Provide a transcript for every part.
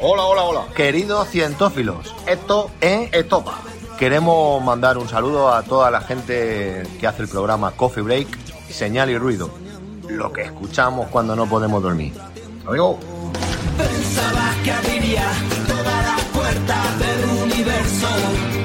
Hola, hola, hola. Queridos cientófilos, esto es Estopa. Queremos mandar un saludo a toda la gente que hace el programa Coffee Break, Señal y Ruido. Lo que escuchamos cuando no podemos dormir. Adiós. Pensabas que abriría todas las puertas del universo.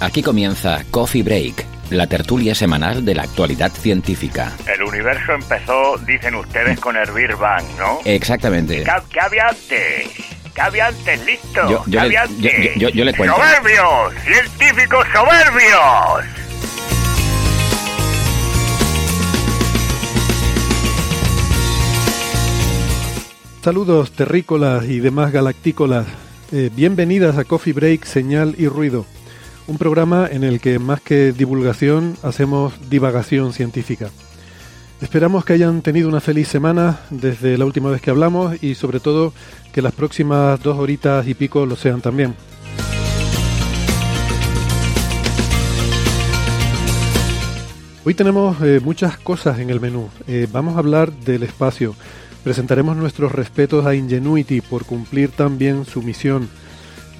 Aquí comienza Coffee Break, la tertulia semanal de la actualidad científica. El universo empezó, dicen ustedes, con el Big Bang, ¿no? Exactamente. ¿Qué, qué había antes? ¿Qué había antes? ¿Listo? Yo- yo ¿Qué le- había yo- antes? yo- yo le cuento. ¡Soberbios! ¡Científicos soberbios! Saludos terrícolas y demás galactícolas. Eh, bienvenidas a Coffee Break, Señal y Ruido, un programa en el que más que divulgación hacemos divagación científica. Esperamos que hayan tenido una feliz semana desde la última vez que hablamos y sobre todo que las próximas dos horitas y pico lo sean también. Hoy tenemos eh, muchas cosas en el menú. Eh, vamos a hablar del espacio. Presentaremos nuestros respetos a Ingenuity por cumplir tan bien su misión.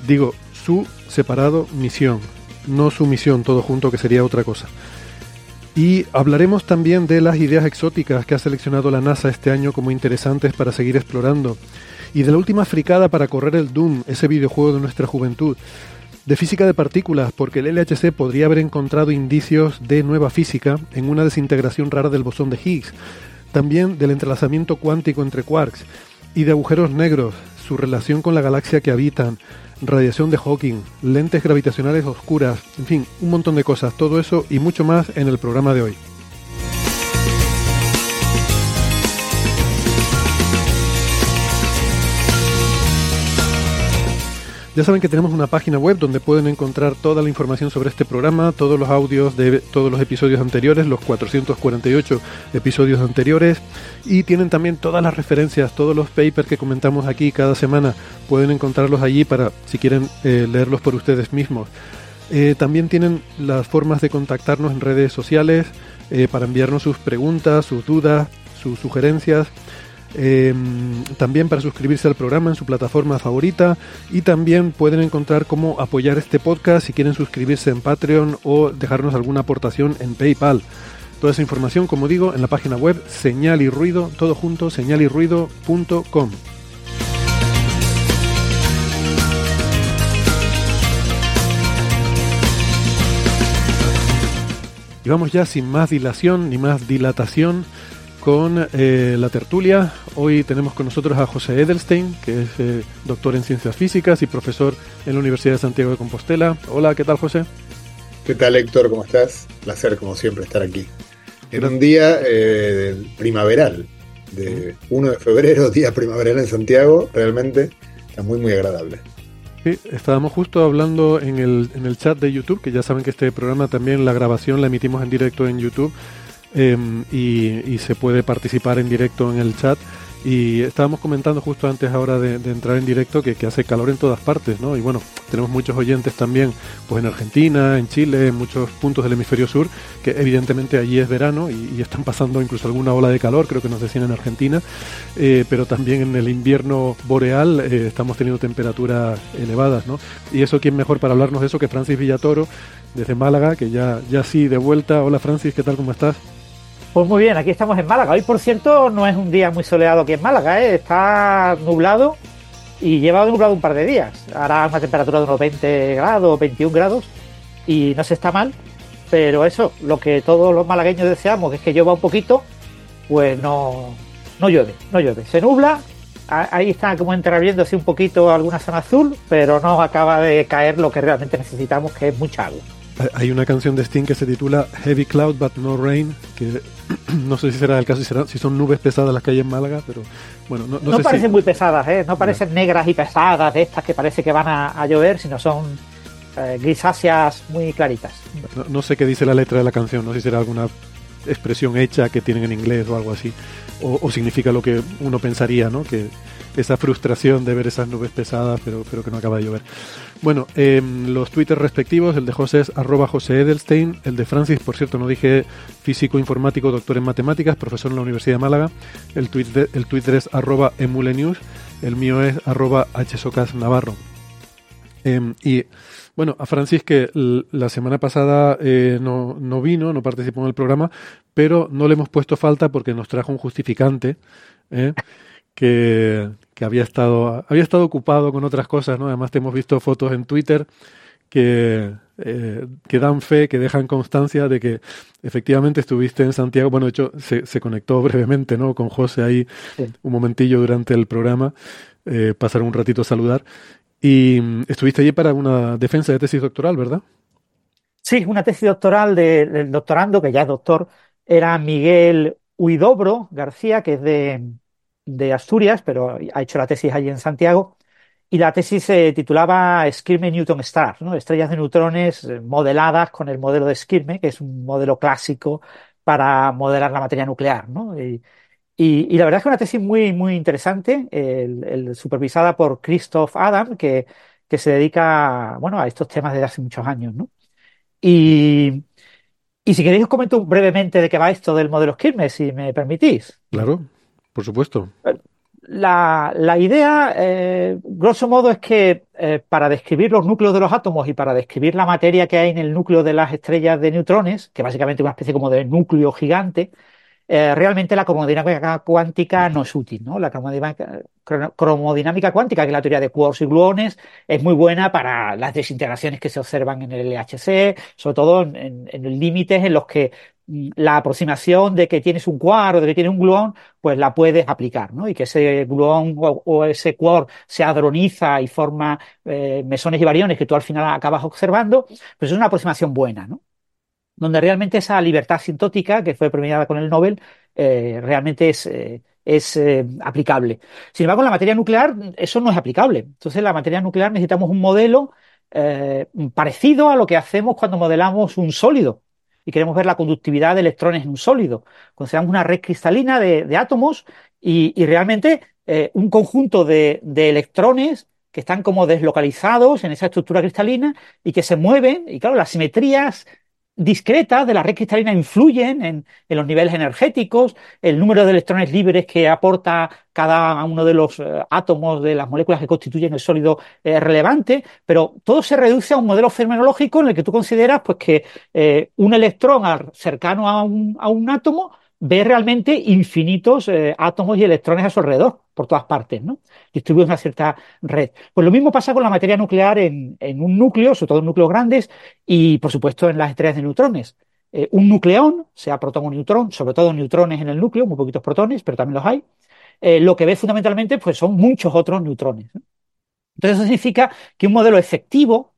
Digo, su separado misión, no su misión todo junto que sería otra cosa. Y hablaremos también de las ideas exóticas que ha seleccionado la NASA este año como interesantes para seguir explorando. Y de la última fricada para correr el Doom, ese videojuego de nuestra juventud. De física de partículas, porque el LHC podría haber encontrado indicios de nueva física en una desintegración rara del bosón de Higgs. También del entrelazamiento cuántico entre quarks y de agujeros negros, su relación con la galaxia que habitan, radiación de Hawking, lentes gravitacionales oscuras, en fin, un montón de cosas, todo eso y mucho más en el programa de hoy. Ya saben que tenemos una página web donde pueden encontrar toda la información sobre este programa, todos los audios de todos los episodios anteriores, los 448 episodios anteriores, y tienen también todas las referencias, todos los papers que comentamos aquí cada semana, pueden encontrarlos allí para, si quieren, eh, leerlos por ustedes mismos. Eh, también tienen las formas de contactarnos en redes sociales eh, para enviarnos sus preguntas, sus dudas, sus sugerencias. Eh, también para suscribirse al programa en su plataforma favorita y también pueden encontrar cómo apoyar este podcast si quieren suscribirse en Patreon o dejarnos alguna aportación en PayPal. Toda esa información, como digo, en la página web señal y ruido, todo junto, señalyrruido.com. Y vamos ya sin más dilación ni más dilatación con eh, la tertulia. Hoy tenemos con nosotros a José Edelstein, que es eh, doctor en ciencias físicas y profesor en la Universidad de Santiago de Compostela. Hola, ¿qué tal José? ¿Qué tal Héctor? ¿Cómo estás? Placer como siempre estar aquí. En un día eh, primaveral, de 1 de febrero, día primaveral en Santiago, realmente está muy muy agradable. Sí, estábamos justo hablando en el, en el chat de YouTube, que ya saben que este programa también, la grabación la emitimos en directo en YouTube y, y se puede participar en directo en el chat. Y estábamos comentando justo antes ahora de, entrar en directo que, hace calor en todas partes, ¿no? Y bueno, tenemos muchos oyentes también, pues en Argentina, en Chile, en muchos puntos del hemisferio sur, que evidentemente allí es verano y, están pasando incluso alguna ola de calor, creo que nos decían en Argentina, eh, pero también en el invierno boreal eh, estamos teniendo temperaturas elevadas, ¿no? Y eso, ¿quién mejor para hablarnos de eso que Francis Villatoro, desde Málaga, que ya, ya sí, de vuelta. Hola Francis, ¿qué tal? ¿Cómo estás? Pues muy bien, aquí estamos en Málaga. Hoy, por cierto, no es un día muy soleado aquí en Málaga, ¿eh? está nublado y lleva nublado un par de días. Hará una temperatura de unos 20 grados, 21 grados y no se está mal, pero eso, lo que todos los malagueños deseamos es que llueva un poquito, pues no, no llueve, no llueve. Se nubla, ahí está como entreabriéndose un poquito alguna zona azul, pero no acaba de caer lo que realmente necesitamos, que es mucha agua. Hay una canción de Sting que se titula Heavy Cloud But No Rain, que no sé si será el caso, si, si son nubes pesadas las que hay en Málaga, pero bueno, no, no, parecen muy pesadas, ¿eh? no parecen negras y pesadas de estas que parece que van a, llover, sino son eh, grisáceas muy claritas. No, sé qué dice la letra de la canción, no sé si será alguna expresión hecha que tienen en inglés o algo así, o, significa lo que uno pensaría, ¿no? Que esa frustración de ver esas nubes pesadas, pero, pero que no acaba de llover. Bueno, em, los twitters respectivos, el de José es arroba José Edelstein, el de Francis, por cierto, no dije físico informático, doctor en matemáticas, profesor en la Universidad de Málaga, el, twitter, el twitter es arroba emulenews, el mío es arroba hsocas navarro. Em, y bueno, a Francis que la semana pasada eh, no, no, vino, no participó en el programa, pero no le hemos puesto falta porque nos trajo un justificante. ¿eh? Que, había, estado, había estado ocupado con otras cosas, ¿no? Además te hemos visto fotos en Twitter que, eh, que dan fe, que dejan constancia de que efectivamente estuviste en Santiago. Bueno, de hecho, se, se conectó brevemente, ¿no? Con José ahí un momentillo durante el programa, eh, pasaron un ratito a saludar. Y mm, estuviste allí para una defensa de tesis doctoral, ¿verdad? Sí, una tesis doctoral del doctorando, que ya es doctor, era Miguel Huidobro García, que es de, de Asturias, pero ha hecho la tesis allí en Santiago. Y la tesis se titulaba Skirme Newton Stars, ¿no? estrellas de neutrones eh, modeladas con el modelo de Skirme, que es un modelo clásico para modelar la materia nuclear. ¿no? Y, y, la verdad es que una tesis muy, muy interesante, supervisada por Christoph Adam, que, que se dedica bueno, a estos temas desde hace muchos años. ¿no? Y, y si queréis os comento brevemente de qué va esto del modelo Skirme, si me permitís. Claro. Por supuesto. La, idea, eh, grosso modo, es que eh, para describir los núcleos de los átomos y para describir la materia que hay en el núcleo de las estrellas de neutrones, que básicamente es una especie como de núcleo gigante, eh, realmente la cromodinámica cuántica no es útil. ¿no? La cromodinámica, cuántica, que es la teoría de quarks y gluones, es muy buena para las desintegraciones que se observan en el LHC, sobre todo en, en límites en los que la aproximación de que tienes un quark o de que tienes un gluón, pues la puedes aplicar, ¿no? Y que ese gluón o, ese quark se hadroniza y forma eh, mesones y bariones que tú al final acabas observando, pues es una aproximación buena, ¿no? Donde realmente esa libertad asintótica que fue premiada con el Nobel eh, realmente es, eh, es aplicable. Sin embargo, en la materia nuclear eso no es aplicable. Entonces, en la materia nuclear necesitamos un modelo parecido a lo que hacemos cuando modelamos un sólido y queremos ver la conductividad de electrones en un sólido. Consideramos una red cristalina de, átomos y, realmente eh, un conjunto de, electrones que están como deslocalizados en esa estructura cristalina y que se mueven, y claro, las simetrías discretas de la red cristalina influyen en, los niveles energéticos, el número de electrones libres que aporta cada uno de los eh, átomos de las moléculas que constituyen el sólido es relevante, pero todo se reduce a un modelo fenomenológico en el que tú consideras pues, que eh, un electrón cercano a un, a un átomo ve realmente infinitos eh, átomos y electrones a su alrededor, por todas partes, ¿no? Distribuye una cierta red. Pues lo mismo pasa con la materia nuclear en, un núcleo, sobre todo en núcleos grandes, y por supuesto en las estrellas de neutrones. Eh, un nucleón, sea protón o neutrón, sobre todo neutrones en el núcleo, muy poquitos protones, pero también los hay, eh, lo que ve fundamentalmente pues, son muchos otros neutrones. Entonces eso significa que un modelo efectivo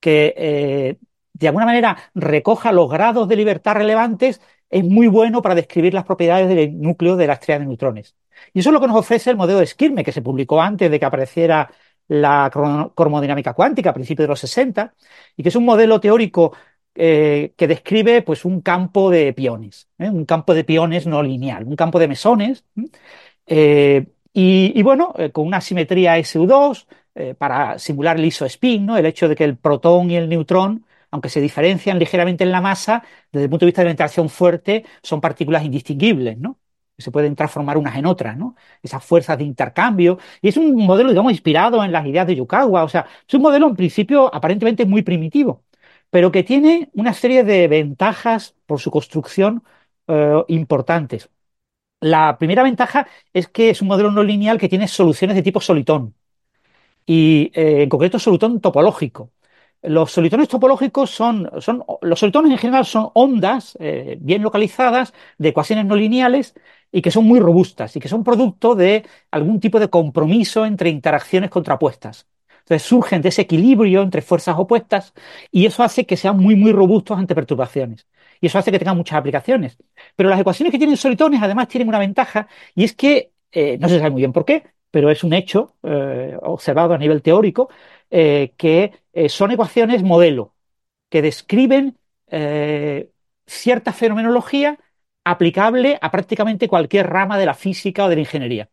que de alguna manera recoja los grados de libertad relevantes es muy bueno para describir las propiedades del núcleo de la estrella de neutrones. Y eso es lo que nos ofrece el modelo de Skirme, que se publicó antes de que apareciera la cromodinámica cuántica a principios de los 60, y que es un modelo teórico eh, que describe pues, un campo de piones, ¿eh? un campo de piones no lineal, un campo de mesones, Eh, y, bueno, con una simetría SU2 eh, para simular el isospin, ¿no? el hecho de que el protón y el neutrón, aunque se diferencian ligeramente en la masa, desde el punto de vista de la interacción fuerte, son partículas indistinguibles, ¿no? se pueden transformar unas en otras, ¿no? Esas fuerzas de intercambio. Y es un modelo, digamos, inspirado en las ideas de Yukawa. O sea, es un modelo en principio aparentemente muy primitivo, pero que tiene una serie de ventajas por su construcción eh, importantes. La primera ventaja es que es un modelo no lineal que tiene soluciones de tipo solitón y eh, en concreto solitón topológico. Los solitones topológicos son, son los solitones en general son ondas eh, bien localizadas de ecuaciones no lineales y que son muy robustas y que son producto de algún tipo de compromiso entre interacciones contrapuestas. Entonces surgen de ese equilibrio entre fuerzas opuestas y eso hace que sean muy, muy robustos ante perturbaciones. Y eso hace que tengan muchas aplicaciones. Pero las ecuaciones que tienen solitones además tienen una ventaja y es que, eh, no se sabe muy bien por qué, pero es un hecho eh, observado a nivel teórico, eh, que eh, son ecuaciones modelo, que describen eh, cierta fenomenología aplicable a prácticamente cualquier rama de la física o de la ingeniería.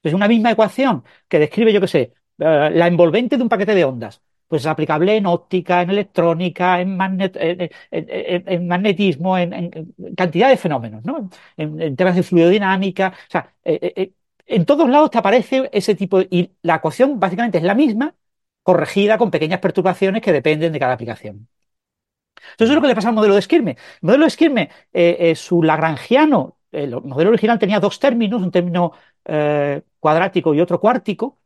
Es una misma ecuación que describe, yo qué sé, la envolvente de un paquete de ondas. Pues es aplicable en óptica, en electrónica, en, magnet en, en, en magnetismo, en, cantidad de fenómenos, ¿no? En, temas de fluidodinámica. O sea, en todos lados te aparece ese tipo de... Y la ecuación básicamente es la misma, corregida con pequeñas perturbaciones que dependen de cada aplicación. Entonces, eso es lo que le pasa al modelo de Esquirme. El modelo de Esquirme, eh, eh, su lagrangiano, el modelo original tenía dos términos, un término eh, cuadrático y otro cuártico,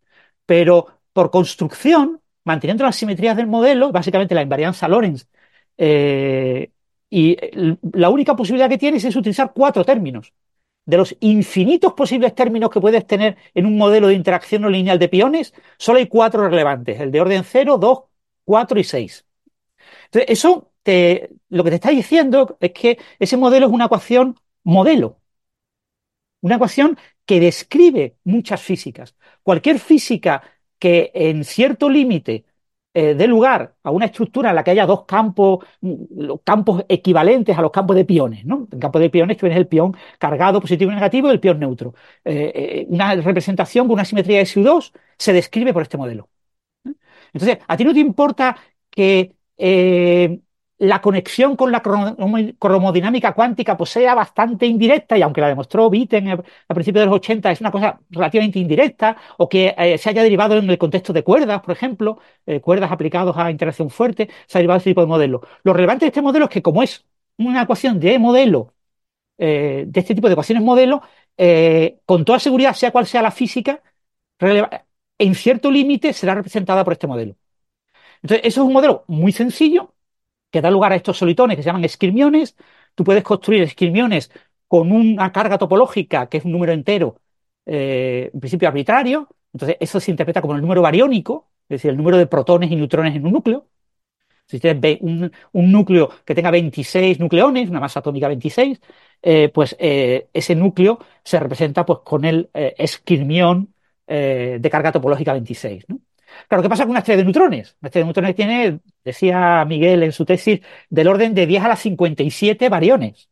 pero por construcción, manteniendo las simetrías del modelo, básicamente la invarianza Lorentz, eh, y la única posibilidad que tienes es utilizar cuatro términos. De los infinitos posibles términos que puedes tener en un modelo de interacción no lineal de piones, solo hay cuatro relevantes, el de orden 0, 2, 4 y 6. Entonces, eso lo que te está diciendo es que ese modelo es una ecuación modelo, una ecuación que describe muchas físicas. Cualquier física que en cierto límite eh, dé lugar a una estructura en la que haya dos campos, mm, campos equivalentes a los campos de piones. ¿no? En campo de piones tienes el pion cargado positivo y negativo y el pion neutro. Eh, eh, una representación con una simetría de SU2 se describe por este modelo. Entonces, a ti no te importa que eh, la conexión con la cromodinámica cuántica pues sea bastante indirecta y aunque la demostró Witten a principios de los 80 es una cosa relativamente indirecta o que eh, se haya derivado en el contexto de cuerdas, por ejemplo, eh, cuerdas aplicados a interacción fuerte, se ha derivado ese tipo de modelo. Lo relevante de este modelo es que como es una ecuación de modelo, eh, de este tipo de ecuaciones modelo, con toda seguridad, sea cual sea la física, en cierto límite será representada por este modelo. Entonces, eso es un modelo muy sencillo, que da lugar a estos solitones que se llaman esquirmiones. Tú puedes construir esquirmiones con una carga topológica que es un número entero, eh, en principio arbitrario. Entonces, eso se interpreta como el número bariónico, es decir, el número de protones y neutrones en un núcleo. Si tienes un, un núcleo que tenga 26 nucleones, una masa atómica 26, eh, pues eh, ese núcleo se representa pues, con el esquirmión de carga topológica 26. ¿no? Claro, ¿qué pasa con una estrella de neutrones? Una estrella de neutrones tiene, decía Miguel en su tesis, del orden de 10 a las 57 variones.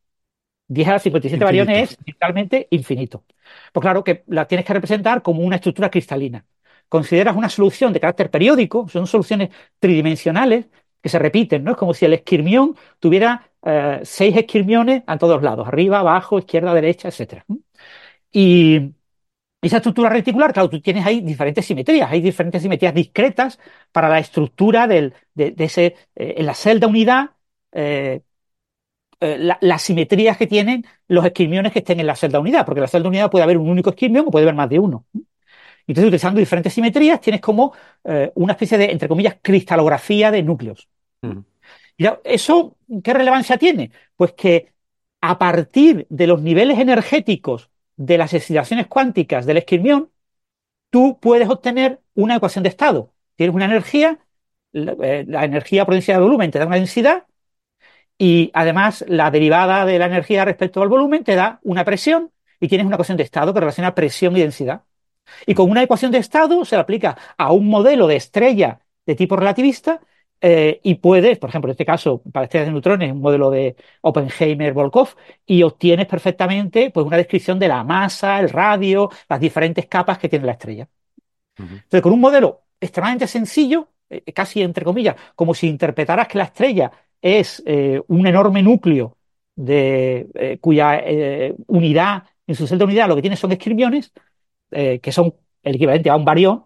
10 a las 57 infinito. variones es literalmente infinito. Pues claro que la tienes que representar como una estructura cristalina. Consideras una solución de carácter periódico, son soluciones tridimensionales que se repiten, ¿no? Es como si el esquirmión tuviera eh, seis esquirmiones a todos lados, arriba, abajo, izquierda, derecha, etc. Y, esa estructura reticular, claro, tú tienes ahí diferentes simetrías, hay diferentes simetrías discretas para la estructura del, de, de, ese, eh, en la celda unidad, eh, eh, la, las simetrías que tienen los esquirmiones que estén en la celda unidad, porque en la celda unidad puede haber un único esquirmión o puede haber más de uno. Entonces, utilizando diferentes simetrías, tienes como una especie de, entre comillas, cristalografía de núcleos. Uh Y eso, ¿qué relevancia tiene? Pues que a partir de los niveles energéticos de las excitaciones cuánticas del esquirmión, tú puedes obtener una ecuación de estado. Tienes una energía, la, eh, la energía por densidad de volumen te da una densidad y además la derivada de la energía respecto al volumen te da una presión y tienes una ecuación de estado que relaciona presión y densidad. Y con una ecuación de estado se le aplica a un modelo de estrella de tipo relativista eh, y puedes, por ejemplo, en este caso, para estrellas de neutrones, un modelo de Oppenheimer-Volkov, y obtienes perfectamente pues, una descripción de la masa, el radio, las diferentes capas que tiene la estrella. Entonces, con un modelo extremadamente sencillo, eh, casi entre comillas, como si interpretaras que la estrella es eh, un enorme núcleo de, eh, cuya unidad, en su celda unidad, lo que tiene son esquirmiones, que son el equivalente a un barión,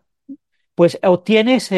pues obtienes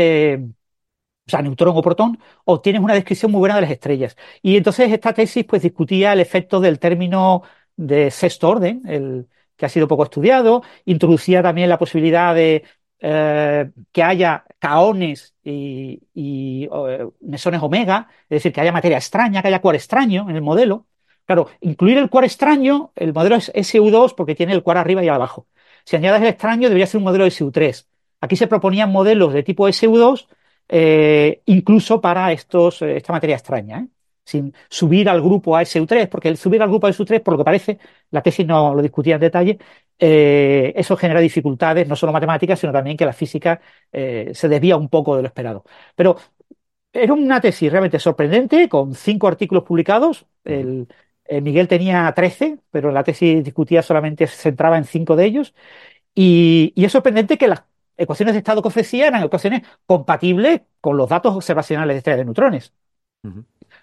o sea, neutrón o protón, obtienes una descripción muy buena de las estrellas. Y entonces esta tesis pues discutía el efecto del término de sexto orden, el que ha sido poco estudiado, introducía también la posibilidad de eh, que haya caones y, eh, mesones omega, es decir, que haya materia extraña, que haya cuar extraño en el modelo. Claro, incluir el cuar extraño, el modelo es SU2 porque tiene el cuar arriba y abajo. Si añades el extraño, debería ser un modelo SU3. Aquí se proponían modelos de tipo SU2 eh, incluso para estos, eh, esta materia extraña, ¿eh? sin subir al grupo ASU3, porque el subir al grupo ASU3, por lo que parece, la tesis no lo discutía en detalle, eso genera dificultades, no solo matemáticas, sino también que la física se desvía un poco de lo esperado. Pero era una tesis realmente sorprendente, con cinco artículos publicados. El, Miguel tenía 13, pero la tesis discutía solamente se centraba en cinco de ellos. Y, y es sorprendente que las ecuaciones de estado que ofrecía eran ecuaciones compatibles con los datos observacionales de estrellas de neutrones.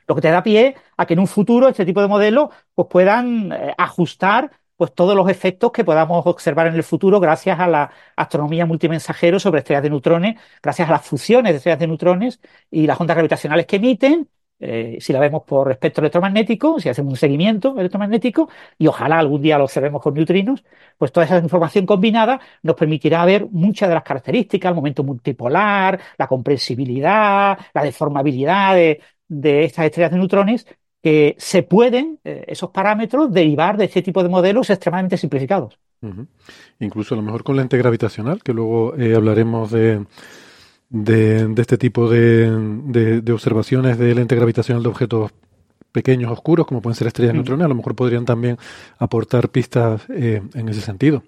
Lo que te da pie a que en un futuro este tipo de modelos pues, puedan eh, ajustar pues, todos los efectos que podamos observar en el futuro gracias a la astronomía multimensajero sobre estrellas de neutrones, gracias a las fusiones de estrellas de neutrones y las ondas gravitacionales que emiten eh, si la vemos por espectro electromagnético, si hacemos un seguimiento electromagnético, y ojalá algún día lo observemos con neutrinos, pues toda esa información combinada nos permitirá ver muchas de las características, el momento multipolar, la comprensibilidad, la deformabilidad de, estas estrellas de neutrones, que se pueden, eh, esos parámetros, derivar de este tipo de modelos extremadamente simplificados. Incluso a lo mejor con lente gravitacional, que luego eh, hablaremos de de, este tipo de, de, observaciones de lente gravitacional de objetos pequeños, oscuros, como pueden ser estrellas de mm. neutrones, a lo mejor podrían también aportar pistas eh, en ese sentido.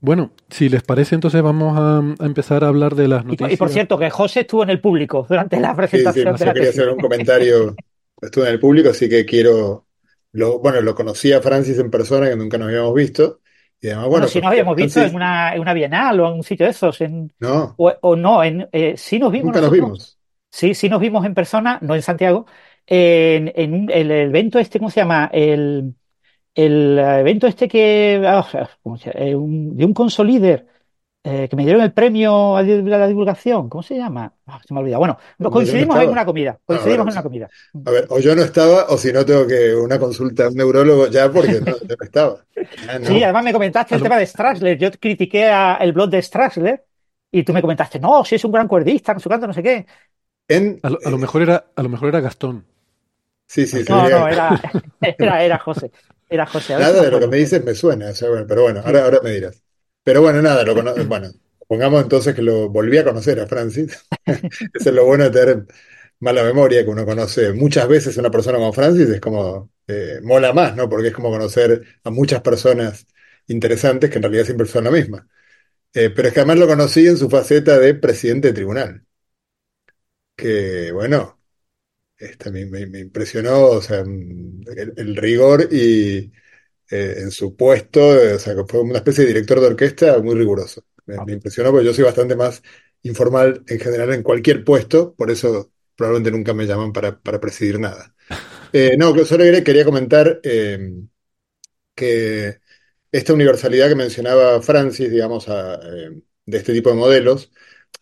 Bueno, si les parece, entonces vamos a, empezar a hablar de las noticias. Y, por cierto, que José estuvo en el público durante la presentación. Sí, sí, quería hacer un comentario. Estuve en el público, así que quiero. Lo, bueno, lo conocí a Francis en persona, que nunca nos habíamos visto bueno, si nos habíamos visto en, una, en una bienal o en un sitio de esos. En, no. O, no, en, eh, sí nos vimos. Nunca nos vimos. Sí, sí nos vimos en persona, no en Santiago, en, en el evento este, ¿cómo se llama? El, el evento este que. Eh, un, de un consolider eh, que me dieron el premio a la divulgación, ¿cómo se llama? Ah, se me ha olvidado. Bueno, coincidimos en una comida. Ah, coincidimos en una comida. A ver, o yo no estaba, o si no tengo que una consulta a un neurólogo ya porque no, yo no estaba. Sí, además me comentaste el tema de Strassler. Yo critiqué el blog de Strassler y tú me comentaste, no, si es un gran cuerdista, no sé cuánto, no sé qué. a, lo, mejor era, a lo mejor era Gastón. Sí, sí, No, no, era, era, era José. Era José. Nada de lo que me dices me suena, pero bueno, ahora, ahora me dirás. Pero bueno, nada, lo bueno, pongamos entonces que lo volví a conocer a Francis. Eso es lo bueno de tener mala memoria, que uno conoce muchas veces a una persona como Francis, es como, eh, mola más, ¿no? Porque es como conocer a muchas personas interesantes que en realidad siempre son la misma. Eh, pero es que además lo conocí en su faceta de presidente de tribunal. Que, bueno, este, me, impresionó, o sea, el rigor y, eh, en su puesto, eh, o sea, que fue una especie de director de orquesta muy riguroso. Me, impresionó porque yo soy bastante más informal en general en cualquier puesto, por eso probablemente nunca me llaman para, presidir nada. Eh, no, solo quería comentar que esta universalidad que mencionaba Francis, digamos, de este tipo de modelos,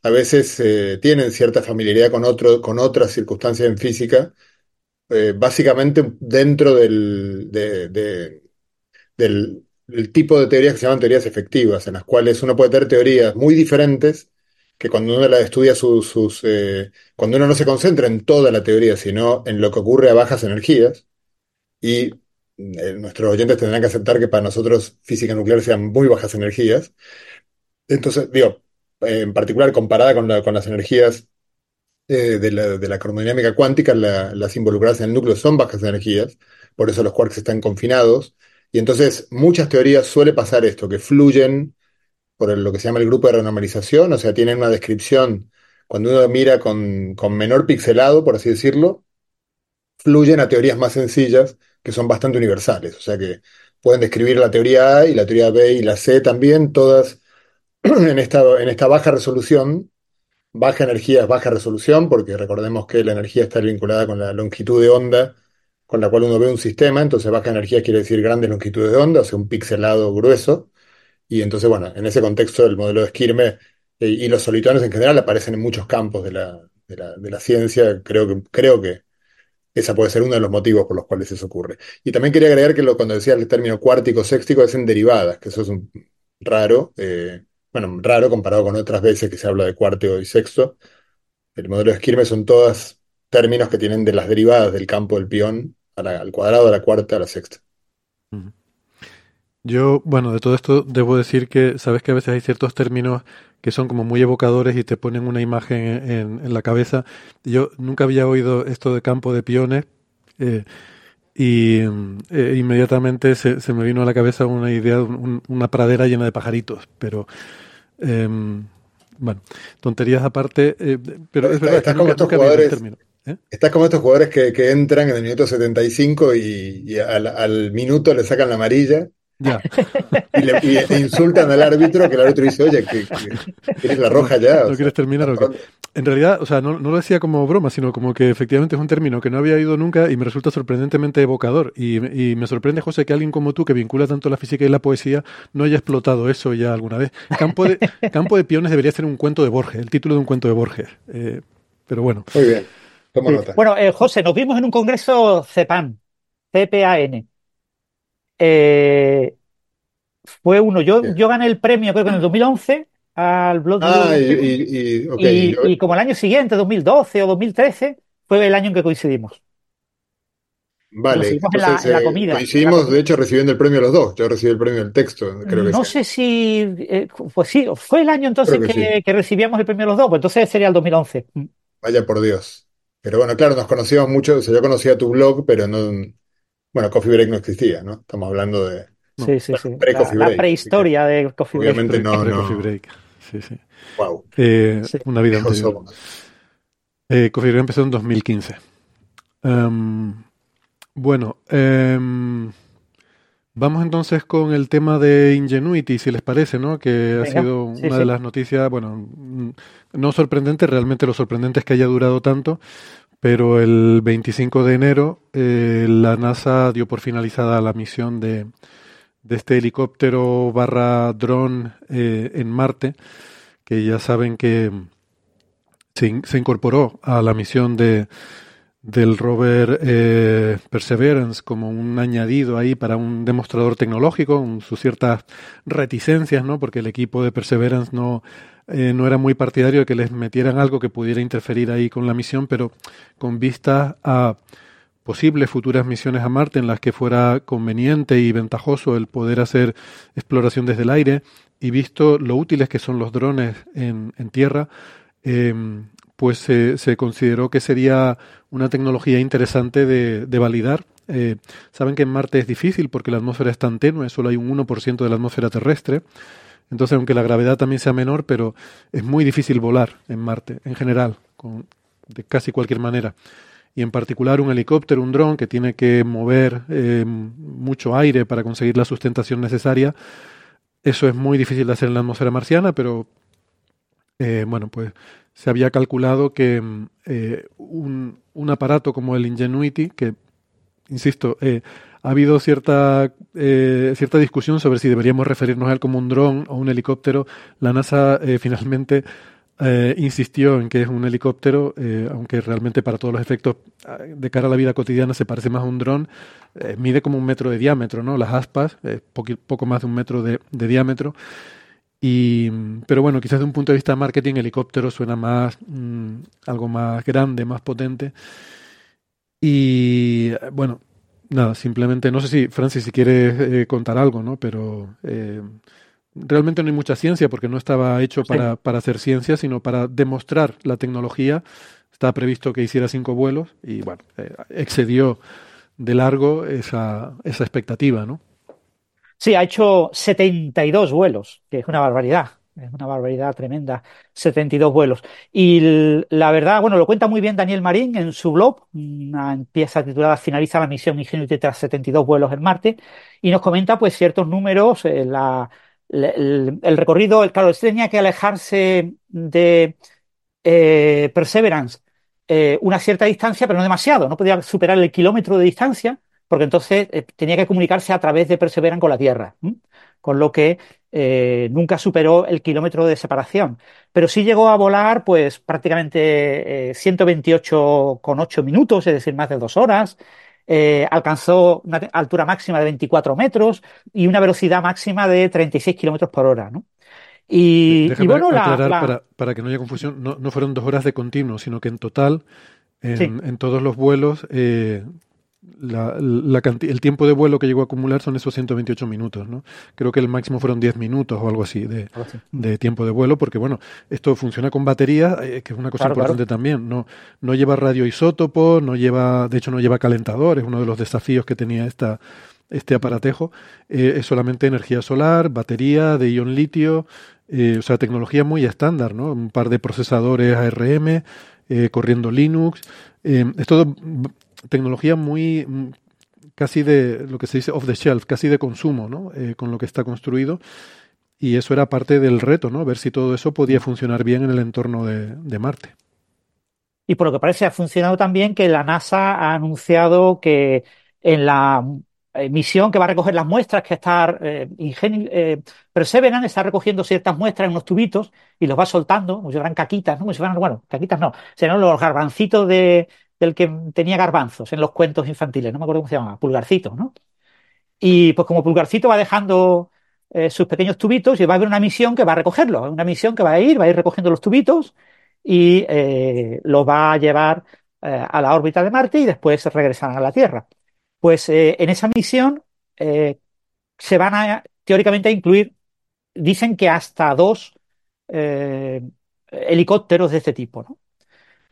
a veces tienen cierta familiaridad con, otro, con otras circunstancias en física, básicamente dentro del, de, del, tipo de teorías que se llaman teorías efectivas, en las cuales uno puede tener teorías muy diferentes, que cuando uno las estudia sus, eh, cuando uno no se concentra en toda la teoría, sino en lo que ocurre a bajas energías, y eh, nuestros oyentes tendrán que aceptar que para nosotros física nuclear sean muy bajas energías. Entonces, digo, en particular comparada con, las energías eh, de, la, de, la, cromodinámica cuántica, las involucradas en el núcleo son bajas energías, por eso los quarks están confinados. Y entonces, muchas teorías suele pasar esto, que fluyen por lo que se llama el grupo de renormalización, o sea, tienen una descripción cuando uno mira con, con menor pixelado, por así decirlo, fluyen a teorías más sencillas que son bastante universales. O sea que pueden describir la teoría A y la teoría B y la C también, todas en esta, en esta baja resolución. Baja energía es baja resolución, porque recordemos que la energía está vinculada con la longitud de onda con la cual uno ve un sistema, entonces baja energía quiere decir grandes longitudes de onda, o sea, un pixelado grueso. Y entonces, bueno, en ese contexto el modelo de Skirme eh, y los solitones en general aparecen en muchos campos de la, de la, ciencia. Creo que, creo que esa puede ser uno de los motivos por los cuales eso ocurre. Y también quería agregar que lo, cuando decía el término cuártico sextico es en derivadas, que eso es un raro, eh, bueno, raro comparado con otras veces que se habla de cuarto y sexto. El modelo de Skirme son todas términos que tienen de las derivadas del campo del peón a la- al cuadrado, a la cuarta, a la sexta. Yo, bueno, de todo esto debo decir que sabes que a veces hay ciertos términos que son como muy evocadores y te ponen una imagen en, en la cabeza. Yo nunca había oído esto de campo de piones eh, y eh, inmediatamente se, se me vino a la cabeza una idea de un- una pradera llena de pajaritos, pero em, bueno, tonterías aparte, eh, pero es verdad Estás que como nunca, estos jugadores. ¿Eh? estás como estos jugadores que, que entran en el minuto 75 y, y al, al minuto le sacan la amarilla Ya. y, le, y- insultan al árbitro, que el árbitro dice, oye, que, que quieres la roja ya. ¿No quieres sea, terminar o qué? En realidad, o sea, no, no lo decía como broma, sino como que efectivamente es un término que no había oído nunca y me resulta sorprendentemente evocador. Y, y me sorprende, José, que alguien como tú, que vincula tanto la física y la poesía, no haya explotado eso ya alguna vez. Campo de, Campo de Piones debería ser un cuento de Borges, el título de un cuento de Borges. Eh, pero bueno. Muy bien, tomo Sí. nota. Bueno, eh, José, nos vimos en un congreso CEPAN, CPAN. Eh, fue uno, yo, Bien. yo gané el premio creo que en el 2011 al Blood Ah, y, y- y- ok, y, yo- y como el año siguiente, 2012 o 2013, fue el año en que coincidimos. vale, recibimos en la- entonces en la eh, comida, la coincidimos, comida. de hecho, recibiendo el premio los dos. Yo recibí el premio del texto, creo que No sé si, eh, pues sí, fue el año entonces que, que recibíamos el premio los dos, pues entonces sería el 2011. Vaya por Dios. Pero bueno, claro, nos conocíamos mucho, o sea, yo conocía tu blog, pero no, bueno, Coffee Break no existía, ¿no? Estamos hablando de, Sí, sí, sí. pre-Coffee La, la Break, prehistoria de Coffee Break. obviamente no, Pre- no, Coffee Break. Sí, sí. wow, Eh, Sí. Una vida anterior. Eh, Coffee Break empezó en 2015. Em, bueno, em, vamos entonces con el tema de Ingenuity, si les parece, ¿no? Que ha sido sí, una sí. de las noticias, bueno, no sorprendente, realmente lo sorprendente es que haya durado tanto, pero el 25 de enero eh, la NASA dio por finalizada la misión de, de este helicóptero barra dron eh, en Marte, que ya saben que se, in- se incorporó a la misión de, del rover eh, Perseverance como un añadido ahí para un demostrador tecnológico, con sus ciertas reticencias, ¿no? Porque el equipo de Perseverance no, eh, no era muy partidario de que les metieran algo que pudiera interferir ahí con la misión, pero con vistas a posibles futuras misiones a Marte en las que fuera conveniente y ventajoso el poder hacer exploración desde el aire y visto lo útiles que son los drones en, en tierra, eh, pues se, se consideró que sería una tecnología interesante de, de validar. Eh, saben que en Marte es difícil porque la atmósfera es tan tenue, solo hay un 1% de la atmósfera terrestre. Entonces, aunque la gravedad también sea menor, pero es muy difícil volar en Marte, en general, de casi cualquier manera. Y en particular un helicóptero, un dron que tiene que mover eh, mucho aire para conseguir la sustentación necesaria. Eso es muy difícil de hacer en la atmósfera marciana, pero eh, bueno, pues se había calculado que mm, eh, un, un aparato como el Ingenuity, que, insisto, eh, ha habido cierta, eh, cierta discusión sobre si deberíamos referirnos a él como un dron o un helicóptero. La NASA eh, finalmente insistió en que es un helicóptero, aunque realmente para todos los efectos de cara a la vida cotidiana se parece más a un dron. Mide como un metro de diámetro, ¿no? Las aspas, poqui- poco más de un metro de, de diámetro. Y, pero bueno, quizás de un punto de vista de marketing, helicóptero suena más, mm, algo más grande, más potente. Y bueno, nada, simplemente, no sé si, Francis, si quieres eh, contar algo, ¿no? Pero eh, realmente no hay mucha ciencia porque no estaba hecho para, para hacer ciencia, sino para demostrar la tecnología. Estaba previsto que hiciera cinco vuelos y bueno, eh, excedió de largo esa, esa expectativa, ¿no? Sí, ha hecho 72 vuelos, que es una barbaridad. Es una barbaridad tremenda, 72 vuelos. Y la verdad, bueno, lo cuenta muy bien Daniel Marín en su blog, una pieza titulada Finaliza la misión Ingenuity tras 72 vuelos en Marte, y nos comenta pues ciertos números, eh, el, recorrido, el, claro, tenía que alejarse de eh, Perseverance eh, una cierta distancia, pero no demasiado, no podía superar el kilómetro de distancia, porque entonces eh, tenía que comunicarse a través de Perseverance con la Tierra, ¿m? con lo que eh, nunca superó el kilómetro de separación. Pero sí llegó a volar, pues prácticamente 128,8 minutos, es decir, más de dos horas. Eh, alcanzó una altura máxima de 24 metros y una velocidad máxima de 36 kilómetros por hora, ¿no? Y, Déjame y bueno, aclarar la, la- Para, para que no haya confusión, no, no fueron dos horas de continuo, sino que en total, en, Sí. en todos los vuelos, eh, la, la el tiempo de vuelo que llegó a acumular son esos 128 minutos, ¿no? Creo que el máximo fueron 10 minutos o algo así de, tiempo de vuelo, porque bueno, esto funciona con batería, eh, que es una cosa Claro, importante también. No, no lleva radioisótopo, no lleva, de hecho no lleva calentador, es uno de los desafíos que tenía esta, este aparatejo. Eh, es solamente energía solar, batería de ion litio, eh, o sea, tecnología muy estándar, ¿no? Un par de procesadores ARM, eh, corriendo Linux. Eh, es todo tecnología muy mm, casi de lo que se dice off the shelf, casi de consumo, ¿no? Eh, con lo que está construido. Y eso era parte del reto, ¿no? Ver si todo eso podía funcionar bien en el entorno de, de Marte. Y por lo que parece ha funcionado también que la NASA ha anunciado que en la misión que va a recoger las muestras, que está eh, eh, Perseverance está recogiendo ciertas muestras en unos tubitos y los va soltando, como si fueran caquitas, ¿no? Como si fueran, bueno, caquitas no, serán los garbancitos de, del que tenía garbanzos en los cuentos infantiles, no me acuerdo cómo se llamaba, pulgarcitos, ¿no? Y pues como Pulgarcito va dejando eh, sus pequeños tubitos y va a haber una misión que va a recogerlos, una misión que va a ir, va a ir recogiendo los tubitos y eh, los va a llevar eh, a la órbita de Marte y después regresarán a la Tierra. Pues en esa misión se van a, teóricamente, a incluir, dicen que hasta dos helicópteros de este tipo, ¿no?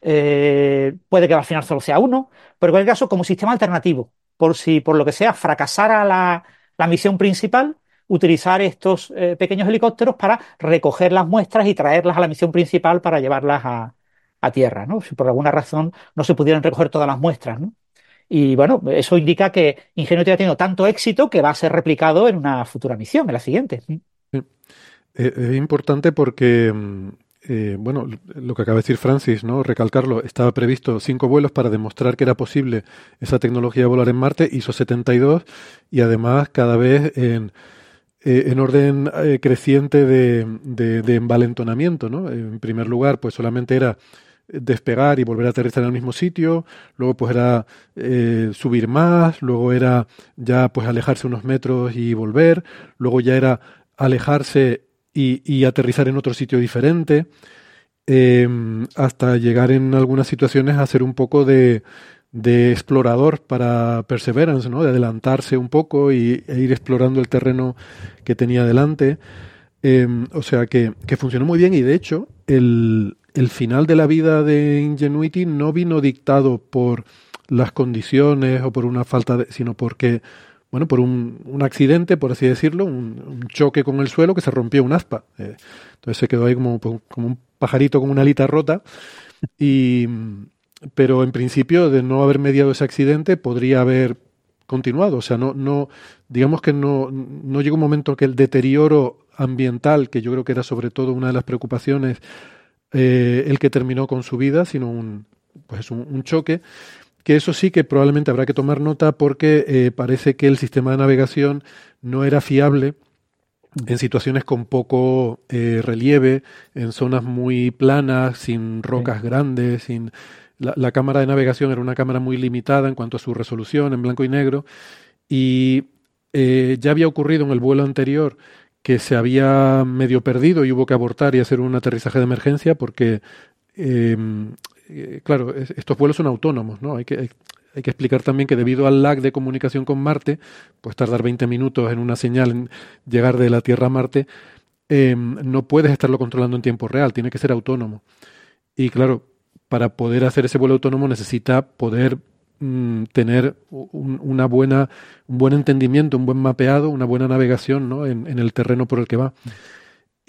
Eh, puede que al final solo sea uno, pero en cualquier caso como sistema alternativo, por si por lo que sea fracasara la, misión principal, utilizar estos eh, pequeños helicópteros para recoger las muestras y traerlas a la misión principal para llevarlas a, tierra, ¿no? Si por alguna razón no se pudieran recoger todas las muestras, ¿no? Y bueno, eso indica que Ingenuity ha tenido tanto éxito que va a ser replicado en una futura misión, en la siguiente. Eh, es importante porque, mm, eh, bueno, lo que acaba de decir Francis, ¿no? Recalcarlo, estaba previsto cinco vuelos para demostrar que era posible esa tecnología de volar en Marte, hizo 72 y además cada vez en, eh, en orden eh, creciente de, de, de envalentonamiento, ¿no? En primer lugar, pues solamente era despegar y volver a aterrizar en el mismo sitio, luego pues era subir más, luego era ya pues alejarse unos metros y volver, luego ya era alejarse y, aterrizar en otro sitio diferente, eh, hasta llegar en algunas situaciones a ser un poco de, de explorador para Perseverance, ¿no? de adelantarse un poco y, e ir explorando el terreno que tenía delante. Eh, o sea que, que funcionó muy bien y de hecho el, el final de la vida de Ingenuity no vino dictado por las condiciones o por una falta de, sino porque, bueno, por un, un accidente, por así decirlo, un, choque con el suelo que se rompió un aspa. Eh, entonces se quedó ahí como, como un pajarito con una alita rota. Y, pero en principio, de no haber mediado ese accidente, podría haber continuado. O sea, no, no, digamos que no, no llegó un momento que el deterioro ambiental, que yo creo que era sobre todo una de las preocupaciones, eh, el que terminó con su vida, sino un, pues un, choque, que eso sí que probablemente habrá que tomar nota porque eh, parece que el sistema de navegación no era fiable en situaciones con poco eh, relieve, en zonas muy planas, sin rocas sí. grandes, sin la, la, cámara de navegación era una cámara muy limitada en cuanto a su resolución en blanco y negro y eh, ya había ocurrido en el vuelo anterior que se había medio perdido y hubo que abortar y hacer un aterrizaje de emergencia porque, eh, eh, claro, es, estos vuelos son autónomos, ¿no? Hay que, hay, que explicar también que debido al lag de comunicación con Marte, pues tardar 20 minutos en una señal en llegar de la Tierra a Marte, eh, no puedes estarlo controlando en tiempo real, tiene que ser autónomo. Y claro, para poder hacer ese vuelo autónomo necesita poder mm, tener un, una buena, un buen entendimiento, un buen mapeado, una buena navegación ¿no? en, el terreno por el que va.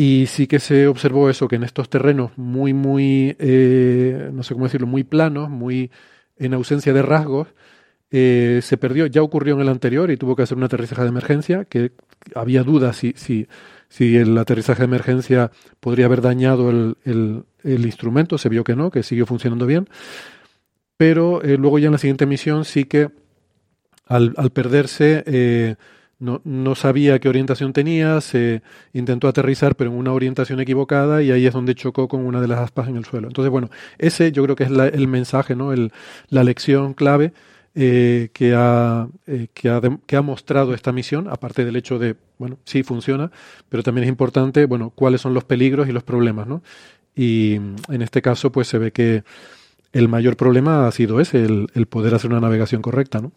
Y sí que se observó eso, que en estos terrenos muy, muy, eh, no sé cómo decirlo, muy planos, muy en ausencia de rasgos, eh, se perdió, ya ocurrió en el anterior y tuvo que hacer un aterrizaje de emergencia, que había dudas si, si, si el aterrizaje de emergencia podría haber dañado el, el, instrumento, se vio que no, que siguió funcionando bien, pero eh, luego ya en la siguiente misión sí que al, al perderse no, no, sabía qué orientación tenía, se intentó aterrizar pero en una orientación equivocada y ahí es donde chocó con una de las aspas en el suelo. Entonces, bueno, ese yo creo que es la, el mensaje, ¿no? El, la lección clave eh, que, ha, eh, que, ha que, ha, mostrado esta misión, aparte del hecho de, bueno, sí funciona, pero también es importante, bueno, cuáles son los peligros y los problemas, ¿no? Y en este caso, pues se ve que el mayor problema ha sido ese, el, el poder hacer una navegación correcta, ¿no?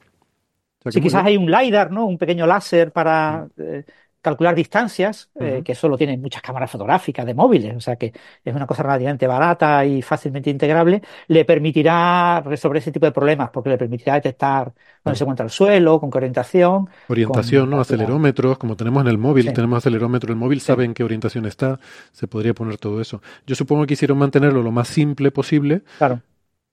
O sea, sí, quizás hay un LiDAR, ¿no? Un pequeño láser para eh, calcular distancias, uh -huh. eh, que solo tiene muchas cámaras fotográficas de móviles, o sea que es una cosa relativamente barata y fácilmente integrable, le permitirá resolver ese tipo de problemas, porque le permitirá detectar dónde uh -huh. se encuentra el suelo, con qué orientación. Orientación, con, ¿no? Acelerómetros, como tenemos en el móvil, sí. tenemos acelerómetro, el móvil sí. sabe en qué orientación está, se podría poner todo eso. Yo supongo que quisieron mantenerlo lo más simple posible. Claro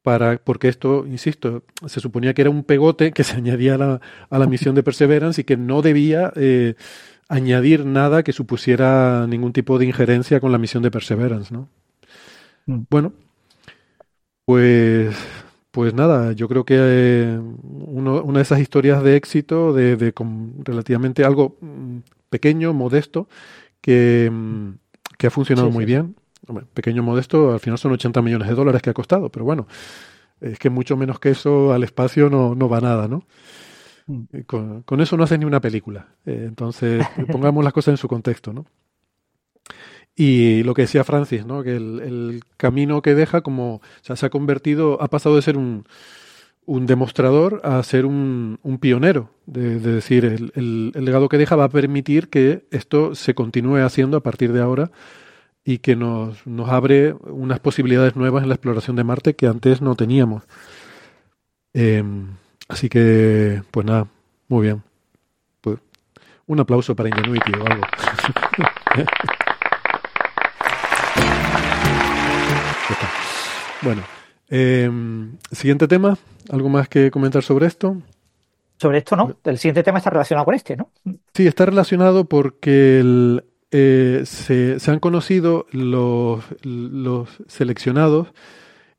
para, porque esto, insisto, se suponía que era un pegote que se añadía a la, a la misión de Perseverance y que no debía eh, añadir nada que supusiera ningún tipo de injerencia con la misión de Perseverance, ¿no? Mm. Bueno, pues, pues nada, yo creo que eh, uno, una de esas historias de éxito, de, de con relativamente algo mm, pequeño, modesto, que, mm, que ha funcionado sí, muy sí. bien Hombre, pequeño modesto, al final son 80 millones de dólares que ha costado, pero bueno, es que mucho menos que eso al espacio no, no va nada, ¿no? Mm. Con, con, eso no haces ni una película. Eh, entonces, pongamos las cosas en su contexto, ¿no? Y lo que decía Francis, ¿no? Que el, el, camino que deja, como, o sea, se ha convertido, ha pasado de ser un, un demostrador a ser un, un pionero. De, de decir, el, el, el legado que deja va a permitir que esto se continúe haciendo a partir de ahora y que nos, nos abre unas posibilidades nuevas en la exploración de Marte que antes no teníamos. Eh, así que, pues nada, muy bien. Pues, un aplauso para Ingenuity o algo. bueno, eh, siguiente tema. ¿Algo más que comentar sobre esto? Sobre esto no. El siguiente tema está relacionado con este, ¿no? Sí, está relacionado porque el, eh, se, se, han conocido los, los seleccionados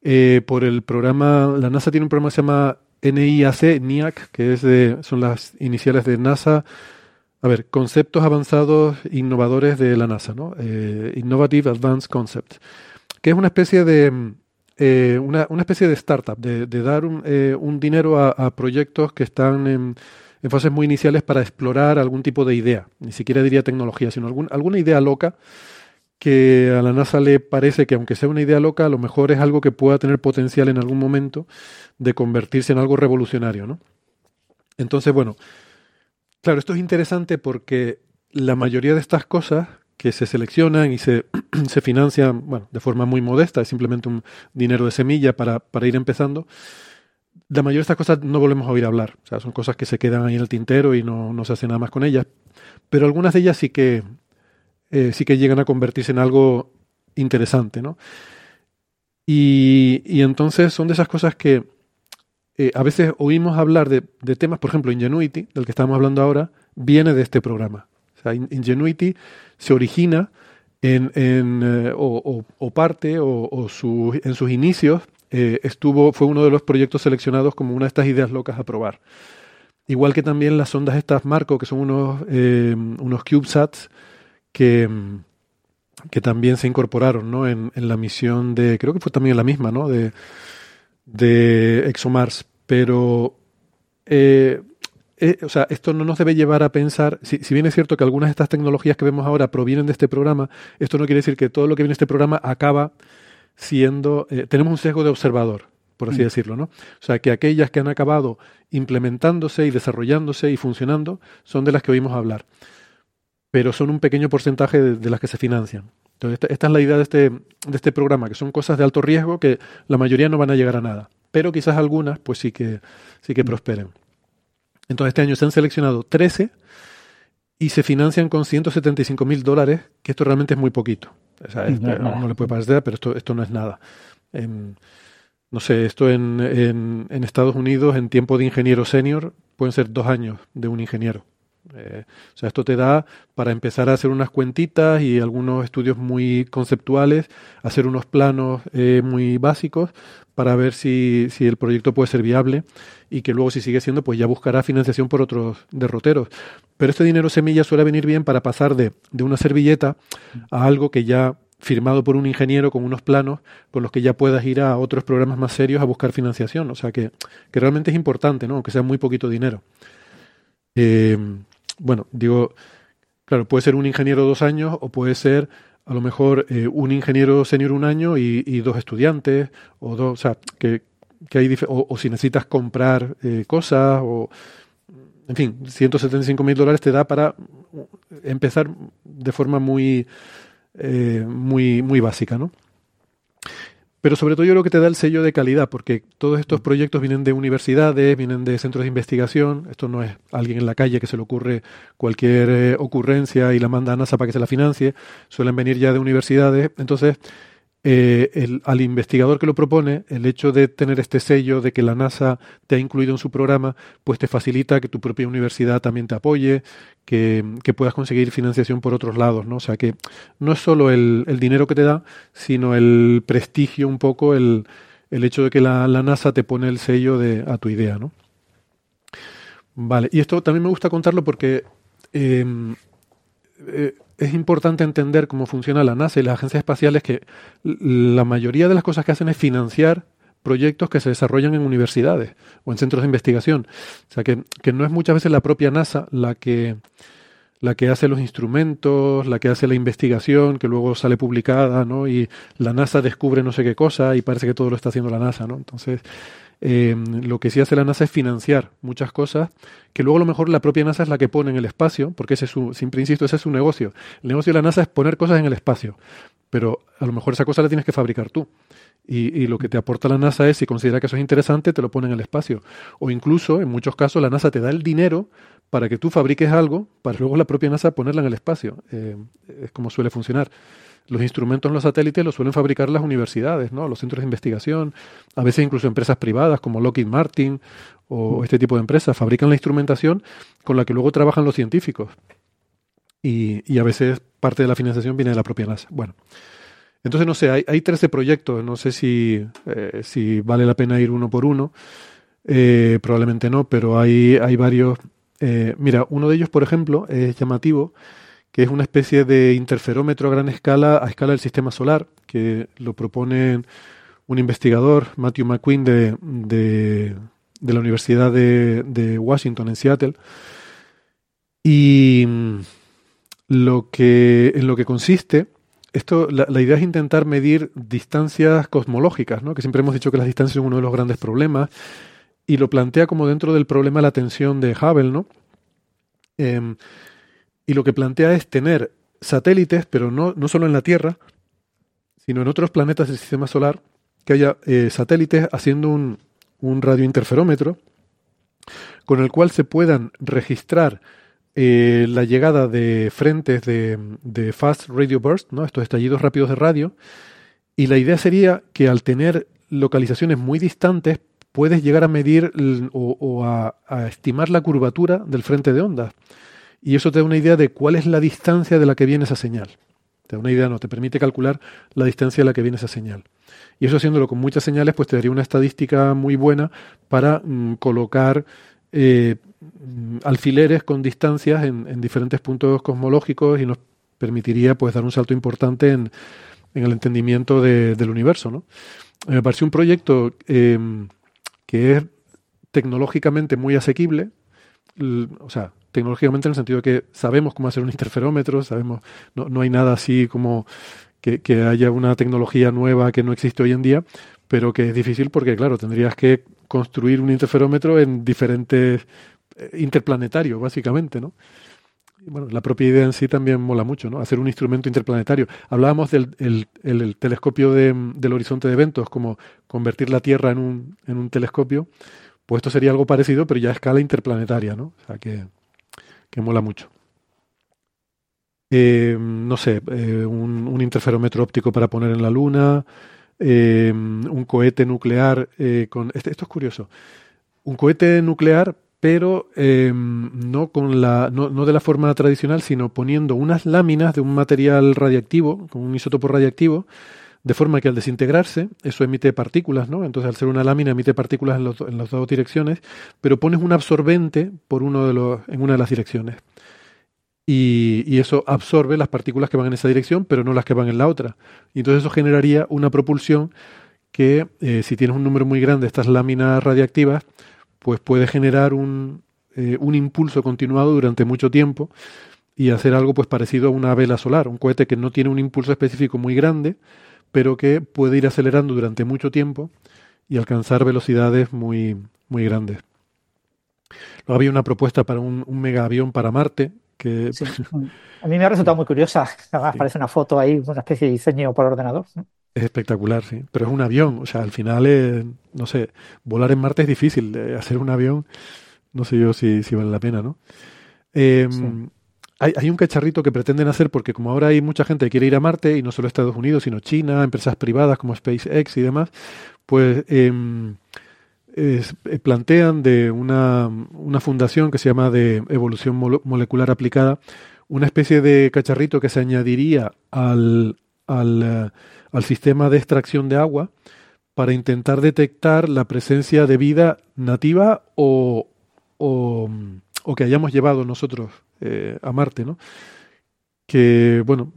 eh, por el programa, la NASA tiene un programa que se llama NIAC, NIAC, que es de, son las iniciales de NASA, a ver, conceptos avanzados innovadores de la NASA, ¿no? Eh, Innovative Advanced Concepts, que es una especie de, eh, una, una, especie de startup, de, de dar un, eh, un dinero a, a, proyectos que están en en fases muy iniciales para explorar algún tipo de idea, ni siquiera diría tecnología, sino algún, alguna idea loca que a la NASA le parece que aunque sea una idea loca, a lo mejor es algo que pueda tener potencial en algún momento de convertirse en algo revolucionario, ¿no? Entonces, bueno, claro, esto es interesante porque la mayoría de estas cosas que se seleccionan y se, se financian, bueno, de forma muy modesta, es simplemente un dinero de semilla para, para ir empezando, la mayoría de estas cosas no volvemos a oír hablar. O sea, son cosas que se quedan ahí en el tintero y no, no se hace nada más con ellas. Pero algunas de ellas sí que, eh, sí que llegan a convertirse en algo interesante, ¿no? Y, y entonces son de esas cosas que eh, a veces oímos hablar de, de, temas, por ejemplo, Ingenuity, del que estamos hablando ahora, viene de este programa. Ingenuity se origina en, en eh, o, o, parte o, o su, en sus inicios eh, estuvo, fue uno de los proyectos seleccionados como una de estas ideas locas a probar. Igual que también las ondas estas Marco, que son unos, eh, unos CubeSats que, que también se incorporaron ¿no? en, en, la misión de, creo que fue también la misma, ¿no? de, de ExoMars. Pero, eh, o sea, esto no nos debe llevar a pensar, si, si, bien es cierto que algunas de estas tecnologías que vemos ahora provienen de este programa, esto no quiere decir que todo lo que viene de este programa acaba siendo, eh, tenemos un sesgo de observador, por así mm. decirlo, ¿no? O sea, que aquellas que han acabado implementándose y desarrollándose y funcionando son de las que oímos hablar, pero son un pequeño porcentaje de, de las que se financian. Entonces, esta, esta, es la idea de este, de este programa, que son cosas de alto riesgo que la mayoría no van a llegar a nada, pero quizás algunas, pues sí que, sí que mm. prosperen. Entonces, este año se han seleccionado 13 y se financian con 175 mil dólares, que esto realmente es muy poquito. O sea, No no le puede parecer, pero esto, esto no es nada. En- no sé, esto en, en- en Estados Unidos, en tiempo de ingeniero senior, pueden ser dos años de un ingeniero. Eh, o sea, esto te da para empezar a hacer unas cuentitas y algunos estudios muy conceptuales, hacer unos planos eh, muy básicos para ver si, si el proyecto puede ser viable y que luego si sigue siendo, pues ya buscará financiación por otros derroteros. Pero este dinero semilla suele venir bien para pasar de, de una servilleta a algo que ya firmado por un ingeniero con unos planos con los que ya puedas ir a otros programas más serios a buscar financiación. O sea que, que realmente es importante, ¿no? aunque sea muy poquito dinero. Eh, bueno, digo, claro, puede ser un ingeniero dos años o puede ser a lo mejor eh, un ingeniero senior un año y, dos estudiantes o dos, o sea, que, hay o, o si necesitas comprar eh, cosas o en fin, 175 mil dólares te da para empezar de forma muy eh, muy muy básica, ¿no? Pero sobre todo yo creo que te da el sello de calidad, porque todos estos proyectos vienen de universidades, vienen de centros de investigación. Esto no es alguien en la calle que se le ocurre cualquier eh, ocurrencia y la manda a NASA para que se la financie. Suelen venir ya de universidades. Entonces, eh, al investigador que lo propone, el hecho de tener este sello de que la NASA te ha incluido en su programa, pues te facilita que tu propia universidad también te apoye, que, puedas conseguir financiación por otros lados, ¿no? O sea que no es solo el, el dinero que te da, sino el prestigio un poco, el, el hecho de que la, la NASA te pone el sello de, a tu idea, ¿no? Vale, y esto también me gusta contarlo porque eh, eh, es importante entender cómo funciona la NASA y las agencias espaciales, que la mayoría de las cosas que hacen es financiar proyectos que se desarrollan en universidades o en centros de investigación. O sea, que, que no es muchas veces la propia NASA la que, la que hace los instrumentos, la que hace la investigación, que luego sale publicada, ¿no? Y la NASA descubre no sé qué cosa y parece que todo lo está haciendo la NASA, ¿no? Entonces, eh, lo que sí hace la NASA es financiar muchas cosas que luego a lo mejor la propia NASA es la que pone en el espacio, porque ese es su, siempre insisto, ese es su negocio. El negocio de la NASA es poner cosas en el espacio, pero a lo mejor esa cosa la tienes que fabricar tú. Y, y lo que te aporta la NASA es, si considera que eso es interesante, te lo pone en el espacio. O incluso, en muchos casos, la NASA te da el dinero para que tú fabriques algo, para luego la propia NASA ponerla en el espacio. Eh, es como suele funcionar. Los instrumentos en los satélites los suelen fabricar las universidades, ¿no? los centros de investigación, a veces incluso empresas privadas como Lockheed Martin o este tipo de empresas fabrican la instrumentación con la que luego trabajan los científicos. Y, y a veces parte de la financiación viene de la propia NASA. Bueno, entonces no sé, hay, hay 13 proyectos, no sé si, eh, si vale la pena ir uno por uno, eh, probablemente no, pero hay, hay varios. eh, mira, uno de ellos, por ejemplo, es llamativo, que es una especie de interferómetro a gran escala, a escala del sistema solar, que lo propone un investigador, Matthew McQueen, de, de, la Universidad de, Washington, en Seattle. Y mm, lo que, en lo que consiste, esto, la, idea es intentar medir distancias cosmológicas, ¿no? que siempre hemos dicho que las distancias son uno de los grandes problemas, y lo plantea como dentro del problema la tensión de Hubble, ¿no? Em, y lo que plantea es tener satélites, pero no, no solo en la Tierra, sino en otros planetas del sistema solar, que haya eh, satélites haciendo un, un radiointerferómetro con el cual se puedan registrar eh, la llegada de frentes de, de fast radio burst, ¿no? estos estallidos rápidos de radio, y la idea sería que al tener localizaciones muy distantes puedes llegar a medir o a, a estimar la curvatura del frente de ondas. Y eso te da una idea de cuál es la distancia de la que viene esa señal. Te da una idea, no, te permite calcular la distancia de la que viene esa señal. Y eso haciéndolo con muchas señales, pues te daría una estadística muy buena para mm, colocar eh, mm, alfileres con distancias en, en diferentes puntos cosmológicos y nos permitiría pues dar un salto importante en, en el entendimiento de- del universo. ¿no? Eh, Me pareció un proyecto eh, que es tecnológicamente muy asequible, o sea, tecnológicamente en el sentido de que sabemos cómo hacer un interferómetro, sabemos, no, no hay nada así como que, haya una tecnología nueva que no existe hoy en día, pero que es difícil porque, claro, tendrías que construir un interferómetro en diferentes eh, interplanetarios, básicamente, ¿no? Bueno, la propia idea en sí también mola mucho, ¿no? Hacer un instrumento interplanetario. Hablábamos del el, el- el telescopio de- del horizonte de eventos, como convertir la Tierra en un, en un telescopio. Pues esto sería algo parecido, pero ya a escala interplanetaria, ¿no? O sea que, que mola mucho. eh, no sé, eh, un, interferómetro óptico para poner en la Luna, eh, un cohete nuclear con... Esto, esto, es curioso. Un cohete nuclear, pero no, con la, no, no, de la forma tradicional, sino poniendo unas láminas de un material radiactivo, con un isótopo radiactivo, de forma que al desintegrarse, eso emite partículas, ¿no? Entonces, al ser una lámina, emite partículas en, los, en las dos direcciones, pero pones un absorbente por uno de los, en una de las direcciones y, eso absorbe las partículas que van en esa dirección, pero no las que van en la otra. Y entonces eso generaría una propulsión que, eh, si tienes un número muy grande de estas láminas radiactivas, pues puede generar un, eh, un impulso continuado durante mucho tiempo y hacer algo pues parecido a una vela solar, un cohete que no tiene un impulso específico muy grande, pero que puede ir acelerando durante mucho tiempo y alcanzar velocidades muy, muy grandes. Luego había una propuesta para un, un mega avión para Marte, a mí me ha resultado muy curiosa. Además, parece una foto ahí, una especie de diseño por ordenador. Es espectacular, sí. Pero es un avión. O sea, al final, no sé, volar en Marte es difícil. hacer un avión, no sé yo si, si vale la pena, ¿no? Em, hay, hay, un cacharrito que pretenden hacer porque como ahora hay mucha gente que quiere ir a Marte, y no solo Estados Unidos, sino China, empresas privadas como SpaceX y demás, pues... Eh, eh, plantean de una, una, fundación que se llama de evolución molecular aplicada, una especie de cacharrito que se añadiría al, al, eh, al, sistema de extracción de agua para intentar detectar la presencia de vida nativa o, o que hayamos llevado nosotros eh, a Marte, ¿no? Que, bueno,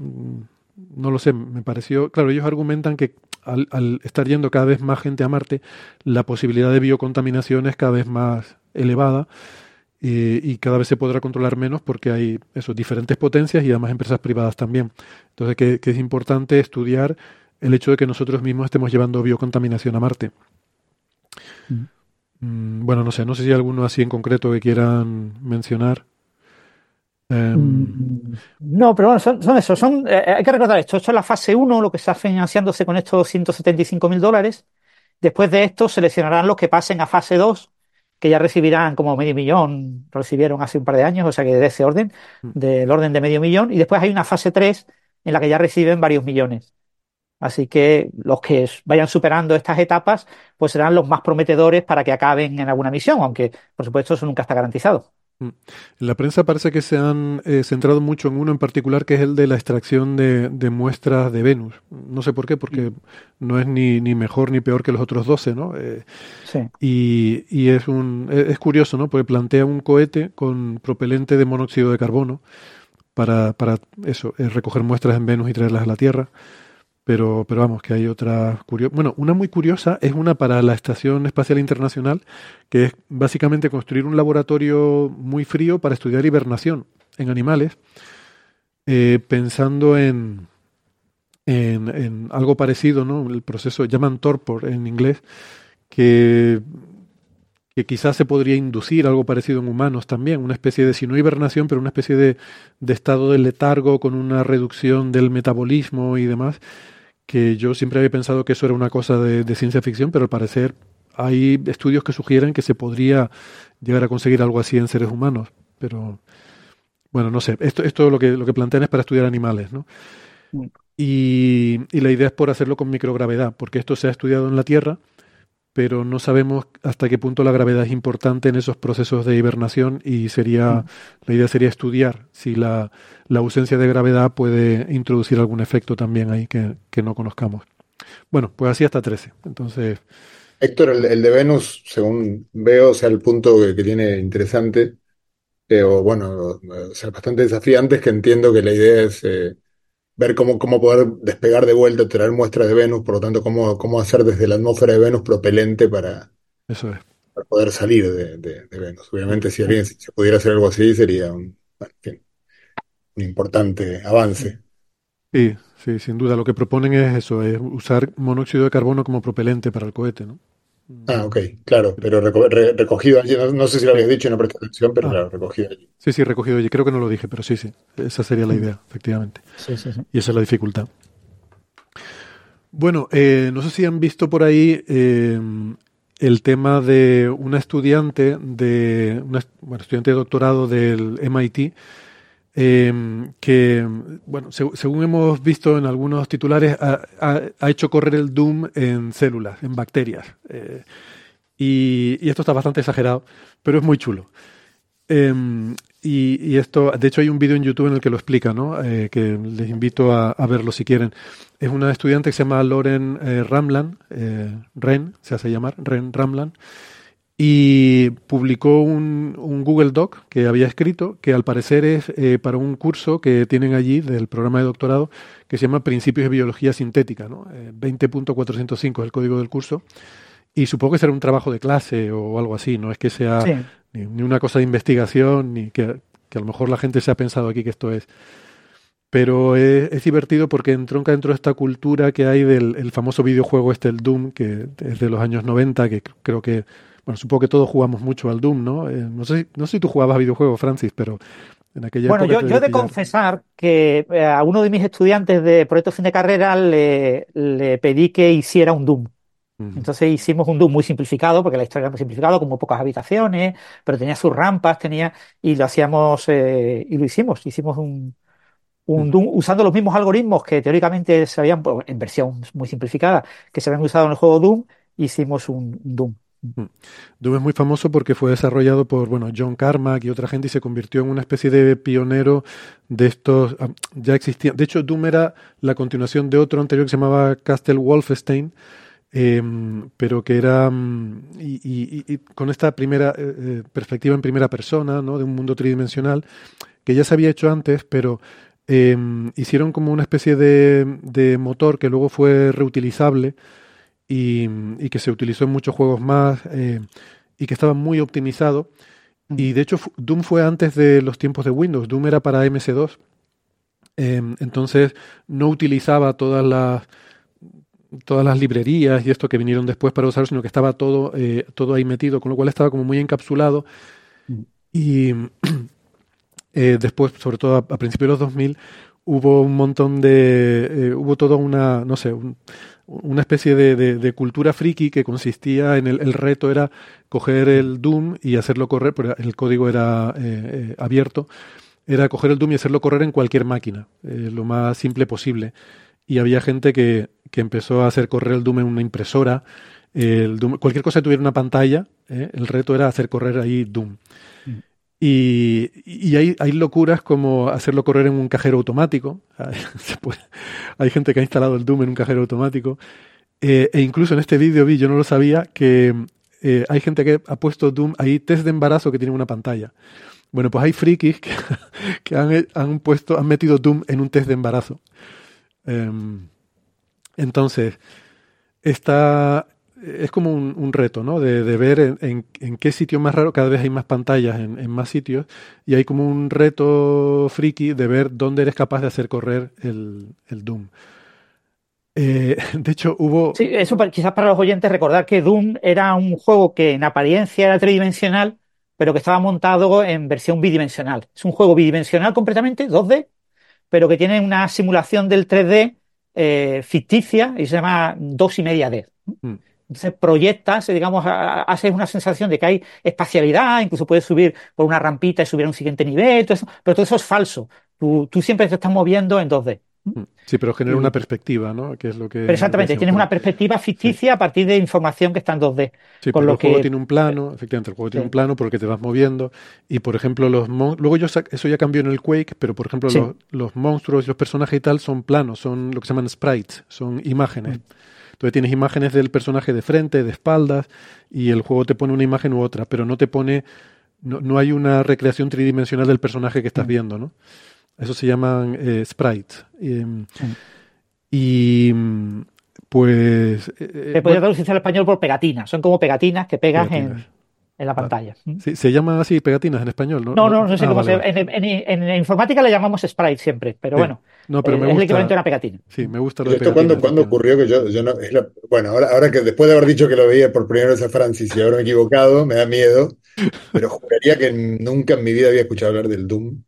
no lo sé, me pareció, claro, ellos argumentan que al, estar yendo cada vez más gente a Marte, la posibilidad de biocontaminación es cada vez más elevada y, cada vez se podrá controlar menos porque hay eso, diferentes potencias y además empresas privadas también. Entonces, que, es importante estudiar el hecho de que nosotros mismos estemos llevando biocontaminación a Marte. Mm. Mm, bueno, no sé, no sé si hay alguno así en concreto que quieran mencionar. Em, mm, no, pero bueno, son, son eso. Son, eh, hay que recordar esto. Esto es la fase 1, lo que está financiándose con estos 175 mil dólares. Después de esto, seleccionarán los que pasen a fase 2, que ya recibirán como medio millón, recibieron hace un par de años, o sea que de ese orden, mm. del orden de medio millón. Y después hay una fase 3 en la que ya reciben varios millones. Así que los que vayan superando estas etapas, pues serán los más prometedores para que acaben en alguna misión, aunque por supuesto eso nunca está garantizado. Mm. En la prensa parece que se han eh, centrado mucho en uno en particular, que es el de la extracción de, muestras de Venus. No sé por qué, porque mm. no es ni, ni, mejor ni peor que los otros 12, ¿no? Eh, sí. Y, y, es, un, e, es curioso, ¿no? Porque plantea un cohete con propelente de monóxido de carbono para, para eso, eh, recoger muestras en Venus y traerlas a la Tierra. Pero, pero vamos, que hay otra curiosa. Bueno, una muy curiosa es una para la Estación Espacial Internacional, que es básicamente construir un laboratorio muy frío para estudiar hibernación en animales, eh, pensando en, en, en, algo parecido, ¿no? El proceso, llaman torpor en inglés, que, que quizás se podría inducir algo parecido en humanos también, una especie de, si no hibernación, pero una especie de, de estado de letargo con una reducción del metabolismo y demás que yo siempre había pensado que eso era una cosa de, ciencia ficción, pero al parecer hay estudios que sugieren que se podría llegar a conseguir algo así en seres humanos. Pero bueno, no sé, esto, esto lo que, lo que plantean es para estudiar animales, ¿no? Mm. Y, y la idea es por hacerlo con microgravedad, porque esto se ha estudiado en la Tierra, pero no sabemos hasta qué punto la gravedad es importante en esos procesos de hibernación y sería mm. la idea sería estudiar si la, la, ausencia de gravedad puede introducir algún efecto también ahí que, que no conozcamos. Bueno, pues así hasta 13. Entonces. Héctor, el, de Venus, según veo, o sea, el punto que, tiene interesante, eh, o bueno, o sea, bastante desafiante, es que entiendo que la idea es eh, ver cómo, cómo poder despegar de vuelta, traer muestras de Venus, por lo tanto, cómo, cómo hacer desde la atmósfera de Venus propelente para, Eso para poder salir de, de, Venus. Obviamente, si alguien si pudiera hacer algo así, sería un, un importante avance. Sí, sí, sin duda. Lo que proponen es eso, es usar monóxido de carbono como propelente para el cohete, ¿no? Ah, ok, claro, pero recogido allí, no, sé si lo habías dicho, no presté atención, pero ah. claro, recogido allí. Sí, sí, recogido allí, creo que no lo dije, pero sí, sí, esa sería la idea, efectivamente. Sí, sí, sí. Y esa es la dificultad. Bueno, eh, no sé si han visto por ahí eh, el tema de una estudiante de una, bueno, estudiante de doctorado del MIT eh, que, bueno, seg- según hemos visto en algunos titulares, ha, ha- ha hecho correr el Doom en células, en bacterias. Eh, y, y esto está bastante exagerado, pero es muy chulo. Eh, y, y esto, de hecho, hay un vídeo en YouTube en el que lo explica, ¿no? Eh, que les invito a, a verlo si quieren. Es una estudiante que se llama Lauren eh, Ramlan, eh, Ren, se hace llamar, Ren Ramlan, y publicó un, un Google Doc que había escrito, que al parecer es eh, para un curso que tienen allí del programa de doctorado que se llama Principios de Biología Sintética, ¿no? Eh, 20.405 es el código del curso. Y supongo que será un trabajo de clase o algo así, no es que sea Sí. ni, ni una cosa de investigación, ni que, que a lo mejor la gente se ha pensado aquí que esto es. Pero es, es divertido porque entronca dentro de esta cultura que hay del el famoso videojuego este, el Doom, que es de los años 90, que cr- creo que, bueno, supongo que todos jugamos mucho al Doom, ¿no? Eh, no, sé, si- no sé si tú jugabas a videojuegos, Francis, pero en aquella Bueno, época yo, yo he de confesar que eh, a uno de mis estudiantes de proyecto fin de carrera le, le pedí que hiciera un Doom. Entonces hicimos un Doom muy simplificado, porque la historia era muy simplificada, con muy pocas habitaciones, pero tenía sus rampas, tenía, y lo hacíamos, eh, y lo hicimos, hicimos un, un. Doom usando los mismos algoritmos que teóricamente se habían, pues, en versión muy simplificada, que se habían usado en el juego Doom, hicimos un, un Doom. Doom es muy famoso porque fue desarrollado por bueno, John Carmack y otra gente y se convirtió en una especie de pionero de estos. ah, Ya existía. De hecho, Doom era la continuación de otro anterior que se llamaba Castle Wolfenstein, eh, pero que era. mm, Y, con esta primera eh, eh, perspectiva en primera persona, ¿no? de un mundo tridimensional, que ya se había hecho antes, pero. eh, hicieron como una especie de motor que luego fue reutilizable y, y que se utilizó en muchos juegos más eh, y que estaba muy optimizado. Y de hecho, Doom fue antes de los tiempos de Windows. Doom era para MS2. Eh, entonces no utilizaba todas las todas las librerías y esto que vinieron después para usarlo, sino que estaba todo, eh, todo ahí metido, con lo cual estaba como muy encapsulado. Y eh, después, sobre todo a, a principios de los 2000, hubo un montón de... eh, hubo toda una, no sé, un- una especie de, de- cultura friki que consistía en el, el reto era coger el Doom y hacerlo correr, pero el código era eh, eh, abierto, era coger el Doom y hacerlo correr en cualquier máquina, eh, lo más simple posible. Y había gente que, que empezó a hacer correr el Doom en una impresora, el Doom- cualquier cosa que tuviera una pantalla, el reto era hacer correr ahí Doom. Y, hay, locuras como hacerlo correr en un cajero automático. Hay gente que ha instalado el Doom en un cajero automático. Eh, e incluso en este vídeo vi, yo no lo sabía, que eh, hay gente que ha puesto Doom, hay test de embarazo que tienen una pantalla. Bueno, pues hay frikis que, que han, han puesto, han metido Doom en un test de embarazo. Em, entonces, está, es como un, un reto, ¿no? De, de ver en, en- en qué sitio más raro, cada vez hay más pantallas en, en más sitios, y hay como un reto friki de ver dónde eres capaz de hacer correr el, el Doom. Eh, de hecho, hubo... Sí, eso para- quizás para los oyentes recordar que Doom era un juego que en apariencia era tridimensional, pero que estaba montado en versión bidimensional. Es un juego bidimensional completamente, 2D, pero que tiene una simulación del 3D eh, ficticia y se llama 2 y media D. Mm. Entonces proyectas, eh, digamos, haces una sensación de que hay espacialidad, incluso puedes subir por una rampita y subir a un siguiente nivel, todo eso, pero todo eso es falso. Tú, tú siempre te estás moviendo en 2D. Mm, Sí, pero genera una perspectiva, ¿no? Que es lo que... Pero exactamente, tienes se una perspectiva ficticia a partir de información que está en 2D. Sí, con porque lo el juego que- tiene un plano, efectivamente, el juego tiene un plano por el que te vas moviendo. Y por ejemplo, los mon- luego yo sac- eso ya cambió en el Quake, pero por ejemplo, Sí. los, los monstruos y los personajes y tal son planos, son lo que se llaman sprites, son imágenes. Mm. Entonces tienes imágenes del personaje de frente, de espaldas, y el juego te pone una imagen u otra, pero no te pone, no, no hay una recreación tridimensional del personaje que estás Mm. viendo, ¿no? Eso se llaman eh, sprites. Em, Y mm, pues... eh, Se bueno, podría traducirse al español por pegatinas. Son como pegatinas que pegas Pegatinas. en la pantalla. Sí, se llama así pegatinas en español, ¿no? No, no, no sé Ah, cómo vale, se vale. En, en- en informática le llamamos sprite siempre, pero Sí. bueno, No, pero eh, me es el gusta. equivalente a una pegatina. Sí, me gusta lo de ¿Esto cuándo, cuándo ocurrió? Que yo, yo no, es la- bueno, ahora, ahora que después de haber dicho que lo veía por primera vez a Francis y ahora me he equivocado, me da miedo, pero juraría que nunca en mi vida había escuchado hablar del Doom.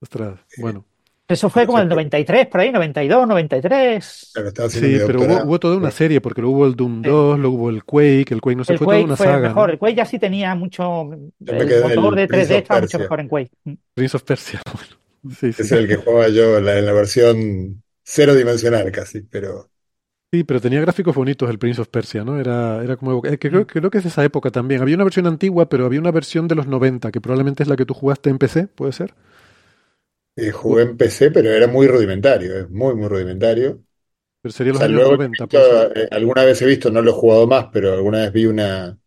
Ostras, bueno. Eso fue como en el 93, por ahí, 92, 93. Claro, estaba haciendo Sí, pero hubo, toda una serie, porque luego hubo el Doom Sí. 2, luego hubo el Quake, el Quake no sé, El fue toda Quake una fue saga, mejor. ¿no? El Quake ya sí tenía mucho. El motor el de Prince 3D of estaba mucho Persia. mejor en Quake. Prince of Persia. Bueno, Sí, sí. Es el que jugaba yo en la, en la versión cero dimensional casi, pero Sí, pero tenía gráficos bonitos el Prince of Persia, ¿no? Era, era como... eh, que creo, creo que es de esa época también. Había una versión antigua, pero había una versión de los 90, que probablemente es la que tú jugaste en PC, ¿puede ser? Eh, jugué en PC, pero era muy rudimentario, es muy, muy rudimentario. Pero sería O los sea, años luego he 90, visto, eh, alguna vez he visto, no lo he jugado más, pero alguna vez vi una,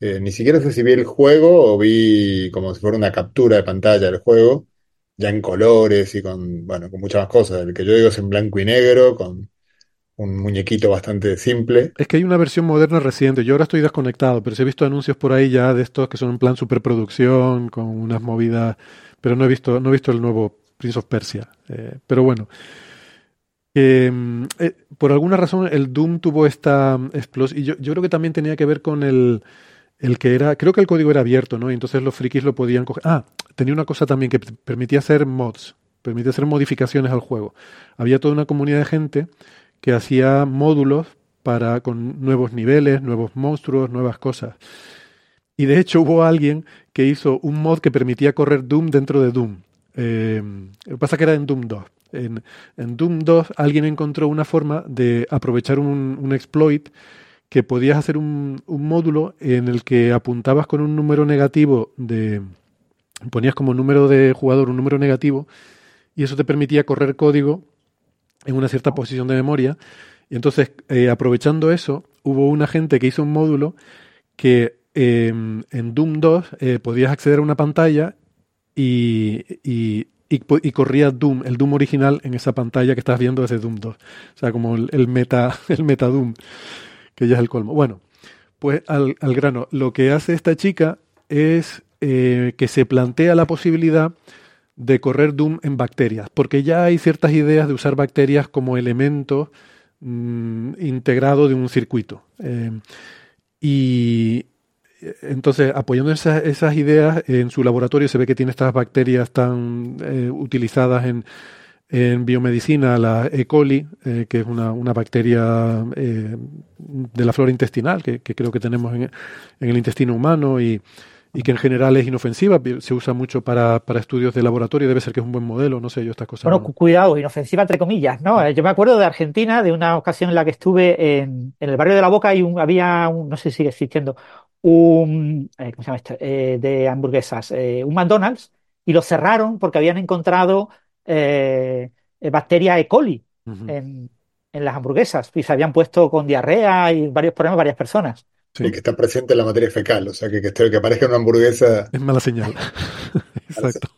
eh, ni siquiera sé si vi el juego o vi como si fuera una captura de pantalla del juego, ya en colores y con, bueno, con muchas más cosas. El que yo digo es en blanco y negro, con un muñequito bastante simple. Es que hay una versión moderna reciente. Yo ahora estoy desconectado, pero sí he visto anuncios por ahí ya de estos que son en plan superproducción, con unas movidas, pero no he visto, no he visto el nuevo Prince of Persia. Eh, pero bueno. Eh, eh, por alguna razón el Doom tuvo esta explosión. Y yo, yo creo que también tenía que ver con el, el que era. Creo que el código era abierto, ¿no? Y entonces los frikis lo podían coger. Ah, tenía una cosa también que permitía hacer mods, permitía hacer modificaciones al juego. Había toda una comunidad de gente que hacía módulos para con nuevos niveles, nuevos monstruos, nuevas cosas. Y de hecho hubo alguien que hizo un mod que permitía correr Doom dentro de Doom. Eh, lo que pasa que era en Doom 2. En, Doom 2 alguien encontró una forma de aprovechar un, exploit que podías hacer un, módulo en el que apuntabas con un número negativo de... ponías como número de jugador un número negativo y eso te permitía correr código en una cierta posición de memoria. Y entonces, eh, aprovechando eso, hubo una gente que hizo un módulo que eh, en Doom 2 eh, podías acceder a una pantalla y, y, y, corría Doom, el Doom original, en esa pantalla que estás viendo desde Doom 2. O sea, como el, meta, el meta Doom, que ya es el colmo. Bueno, pues al, al grano, lo que hace esta chica es eh, que se plantea la posibilidad de correr Doom en bacterias, porque ya hay ciertas ideas de usar bacterias como elemento mm, integrado de un circuito. Eh, y entonces, apoyando esas, esas ideas, en su laboratorio se ve que tiene estas bacterias tan eh, utilizadas en, en biomedicina, la E. coli, eh, que es una, una bacteria eh, de la flora intestinal, que, que creo que tenemos en, en el intestino humano y, y que en general es inofensiva, se usa mucho para, para estudios de laboratorio, debe ser que es un buen modelo, no sé yo estas cosas. Bueno, no- cu- cuidado, inofensiva entre comillas, ¿no? Eh, Yo me acuerdo de Argentina, de una ocasión en la que estuve en, en el barrio de La Boca y un, había un, no sé si sigue existiendo, un, eh, ¿cómo se llama esto? Eh, de hamburguesas, eh, un McDonald's, y lo cerraron porque habían encontrado bacteria E. coli en, en las hamburguesas y se habían puesto con diarrea y varios problemas varias personas. sí. Y que está presente en la materia fecal, o sea, que, que, que aparezca una hamburguesa. Es mala señal. Exacto.